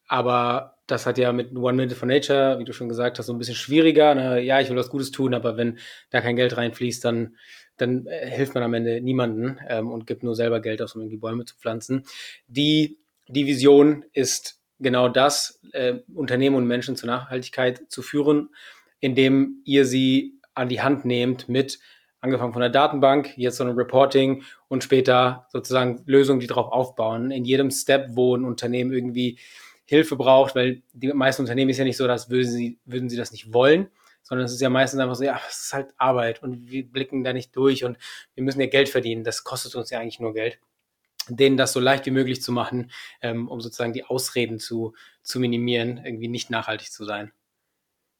aber das hat ja mit One Minute for Nature, wie du schon gesagt hast, so ein bisschen schwieriger. Ne? Ja, ich will was Gutes tun, aber wenn da kein Geld reinfließt, dann, dann äh, hilft man am Ende niemanden ähm, und gibt nur selber Geld aus, um irgendwie Bäume zu pflanzen. Die, die Vision ist genau das, äh, Unternehmen und Menschen zur Nachhaltigkeit zu führen, indem ihr sie an die Hand nehmt mit angefangen von der Datenbank, jetzt so ein Reporting und später sozusagen Lösungen, die darauf aufbauen. In jedem Step, wo ein Unternehmen irgendwie Hilfe braucht, weil die meisten Unternehmen ist ja nicht so, dass würden sie, würden sie das nicht wollen, sondern es ist ja meistens einfach so, ja, es ist halt Arbeit und wir blicken da nicht durch und wir müssen ja Geld verdienen. Das kostet uns ja eigentlich nur Geld. Denen das so leicht wie möglich zu machen, ähm, um sozusagen die Ausreden zu, zu minimieren, irgendwie nicht nachhaltig zu sein.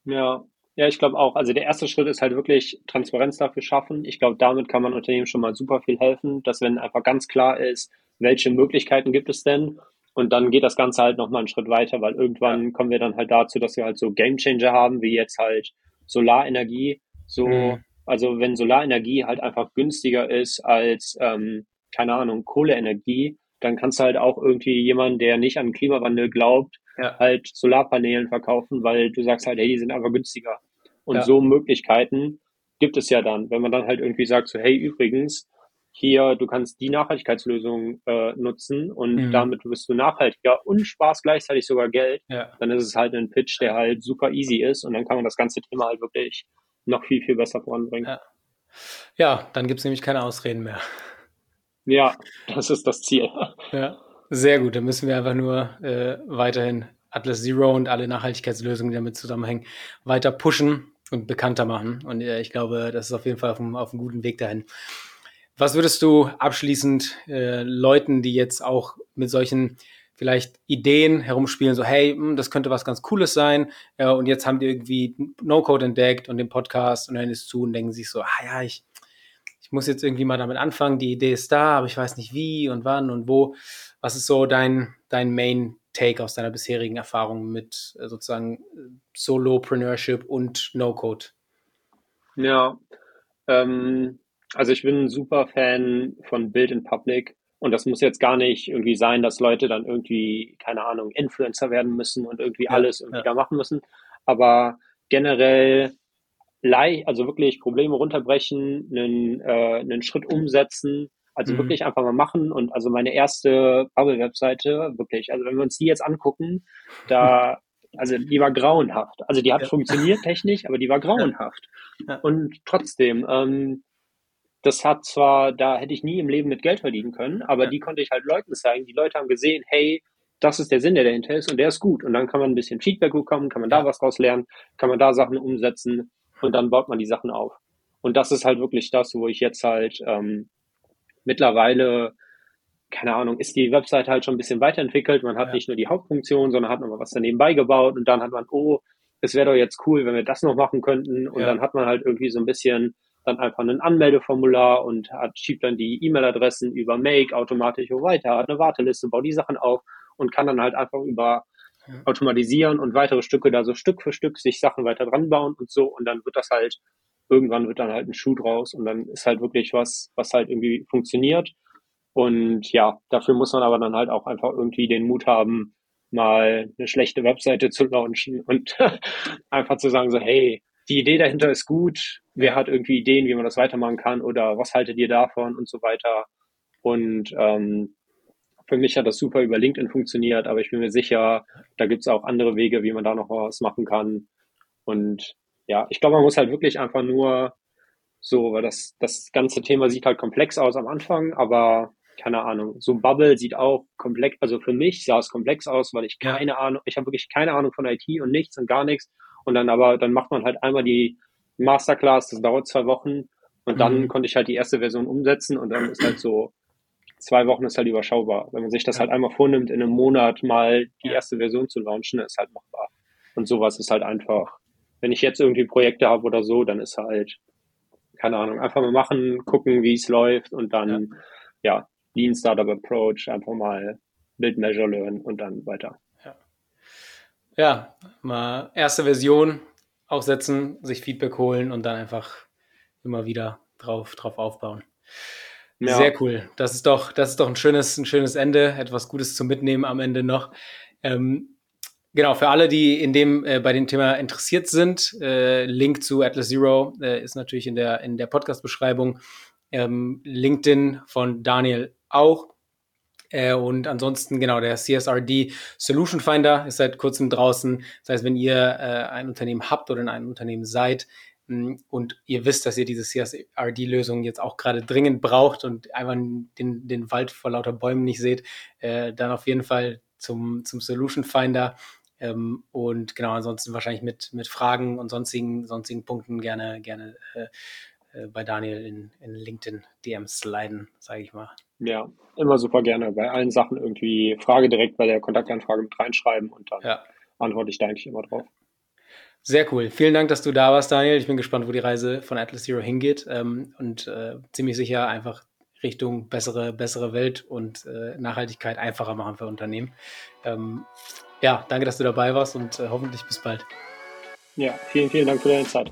Ja, ja, ich glaube auch. Also der erste Schritt ist halt wirklich Transparenz dafür schaffen. Ich glaube, damit kann man Unternehmen schon mal super viel helfen, dass wenn einfach ganz klar ist, welche Möglichkeiten gibt es denn und dann geht das Ganze halt nochmal einen Schritt weiter, weil irgendwann kommen wir dann halt dazu, dass wir halt so Gamechanger haben, wie jetzt halt Solarenergie. So, mhm. also wenn Solarenergie halt einfach günstiger ist als, ähm, keine Ahnung, Kohleenergie, dann kannst du halt auch irgendwie jemanden, der nicht an Klimawandel glaubt, ja. halt Solarpanelen verkaufen, weil du sagst halt, hey, die sind einfach günstiger. Und ja. so Möglichkeiten gibt es ja dann, wenn man dann halt irgendwie sagt, so, hey, übrigens, hier, du kannst die Nachhaltigkeitslösung äh, nutzen und mhm. damit bist du nachhaltiger und sparst gleichzeitig sogar Geld, ja. dann ist es halt ein Pitch, der halt super easy ist und dann kann man das ganze Thema halt wirklich noch viel, viel besser voranbringen. Ja, ja dann gibt es nämlich keine Ausreden mehr. Ja, das ist das Ziel. Ja, sehr gut. Dann müssen wir einfach nur äh, weiterhin Atlas Zero und alle Nachhaltigkeitslösungen, die damit zusammenhängen, weiter pushen und bekannter machen. Und äh, ich glaube, das ist auf jeden Fall auf einem, auf einem guten Weg dahin. Was würdest du abschließend äh, Leuten, die jetzt auch mit solchen vielleicht Ideen herumspielen, so hey, mh, hm, das könnte was ganz Cooles sein äh, und jetzt haben die irgendwie No-Code entdeckt und den Podcast und hören es zu und denken sich so, ah ja, ich muss jetzt irgendwie mal damit anfangen, die Idee ist da, aber ich weiß nicht wie und wann und wo. Was ist so dein, dein Main Take aus deiner bisherigen Erfahrung mit äh, sozusagen Solopreneurship und No-Code? Ja, ähm, also ich bin ein super Fan von Build in Public und das muss jetzt gar nicht irgendwie sein, dass Leute dann irgendwie, keine Ahnung, Influencer werden müssen und irgendwie ja, alles irgendwie ja. da machen müssen. Aber generell leicht, also wirklich Probleme runterbrechen, einen, äh, einen Schritt umsetzen, also mhm. wirklich einfach mal machen. Und also meine erste Bubble-Webseite, wirklich, also wenn wir uns die jetzt angucken, da, also die war grauenhaft. Also die hat ja. funktioniert technisch, aber die war grauenhaft. Ja. Und trotzdem, ähm, das hat zwar, da hätte ich nie im Leben mit Geld verdienen können, aber ja. die konnte ich halt Leuten zeigen. Die Leute haben gesehen, hey, das ist der Sinn, der dahinter ist und der ist gut. Und dann kann man ein bisschen Feedback bekommen, kann man da was draus lernen, kann man da Sachen umsetzen und dann baut man die Sachen auf. Und das ist halt wirklich das, wo ich jetzt halt ähm, mittlerweile, keine Ahnung, ist die Website halt schon ein bisschen weiterentwickelt. Man hat ja. nicht nur die Hauptfunktion, sondern hat noch mal was daneben beigebaut und dann hat man, oh, es wäre doch jetzt cool, wenn wir das noch machen könnten. Und ja. dann hat man halt irgendwie so ein bisschen dann einfach ein Anmeldeformular und hat, schiebt dann die E-Mail-Adressen über Make automatisch weiter, hat eine Warteliste, baut die Sachen auf und kann dann halt einfach über automatisieren und weitere Stücke da so Stück für Stück sich Sachen weiter dran bauen und so. Und dann wird das halt irgendwann wird dann halt ein Schuh draus und dann ist halt wirklich was, was halt irgendwie funktioniert. Und ja, dafür muss man aber dann halt auch einfach irgendwie den Mut haben, mal eine schlechte Webseite zu launchen und einfach zu sagen so, hey, die Idee dahinter ist gut, wer hat irgendwie Ideen, wie man das weitermachen kann? Oder was haltet ihr davon? Und so weiter. Und ähm, für mich hat das super über LinkedIn funktioniert, aber ich bin mir sicher, da gibt es auch andere Wege, wie man da noch was machen kann. Und ja, ich glaube, man muss halt wirklich einfach nur so, weil das, das ganze Thema sieht halt komplex aus am Anfang, aber keine Ahnung, so Bubble sieht auch komplex, also für mich sah es komplex aus, weil ich keine Ahnung, ich habe wirklich keine Ahnung von IT und nichts und gar nichts. Und dann aber, dann macht man halt einmal die Masterclass, das dauert zwei Wochen und dann mhm. konnte ich halt die erste Version umsetzen und dann ist halt so, zwei Wochen ist halt überschaubar. Wenn man sich das ja. halt einmal vornimmt, in einem Monat mal die erste Version zu launchen, ist halt machbar. Und sowas ist halt einfach, wenn ich jetzt irgendwie Projekte habe oder so, dann ist halt, keine Ahnung, einfach mal machen, gucken, wie es läuft und dann, ja, ja Lean Startup Approach, einfach mal Build, Measure, Learn und dann weiter. Ja. ja, mal erste Version aufsetzen, sich Feedback holen und dann einfach immer wieder drauf, drauf aufbauen. Ja. Sehr cool. Das ist doch, das ist doch ein schönes, ein schönes Ende, etwas Gutes zum Mitnehmen am Ende noch. Ähm, genau, für alle, die in dem äh, bei dem Thema interessiert sind, äh, Link zu Atlas Zero äh, ist natürlich in der in der Podcast-Beschreibung. Ähm, LinkedIn von Daniel auch. Äh, und ansonsten, genau, der CSRD Solution Finder ist seit kurzem draußen. Das heißt, wenn ihr äh, ein Unternehmen habt oder in einem Unternehmen seid, und ihr wisst, dass ihr diese CSRD-Lösung jetzt auch gerade dringend braucht und einfach den, den Wald vor lauter Bäumen nicht seht, äh, dann auf jeden Fall zum, zum Solution Finder. Ähm, und genau, ansonsten wahrscheinlich mit, mit Fragen und sonstigen, sonstigen Punkten gerne, gerne äh, äh, bei Daniel in, in LinkedIn DMs sliden, sage ich mal. Ja, immer super gerne. Bei allen Sachen irgendwie Frage direkt bei der Kontaktanfrage mit reinschreiben und dann ja. antworte ich da eigentlich immer drauf. Sehr cool. Vielen Dank, dass du da warst, Daniel. Ich bin gespannt, wo die Reise von Atlas Zero hingeht ähm, und äh, ziemlich sicher einfach Richtung bessere, bessere Welt und äh, Nachhaltigkeit einfacher machen für Unternehmen. Ähm, ja, danke, dass du dabei warst und äh, hoffentlich bis bald. Ja, vielen, vielen Dank für deine Zeit.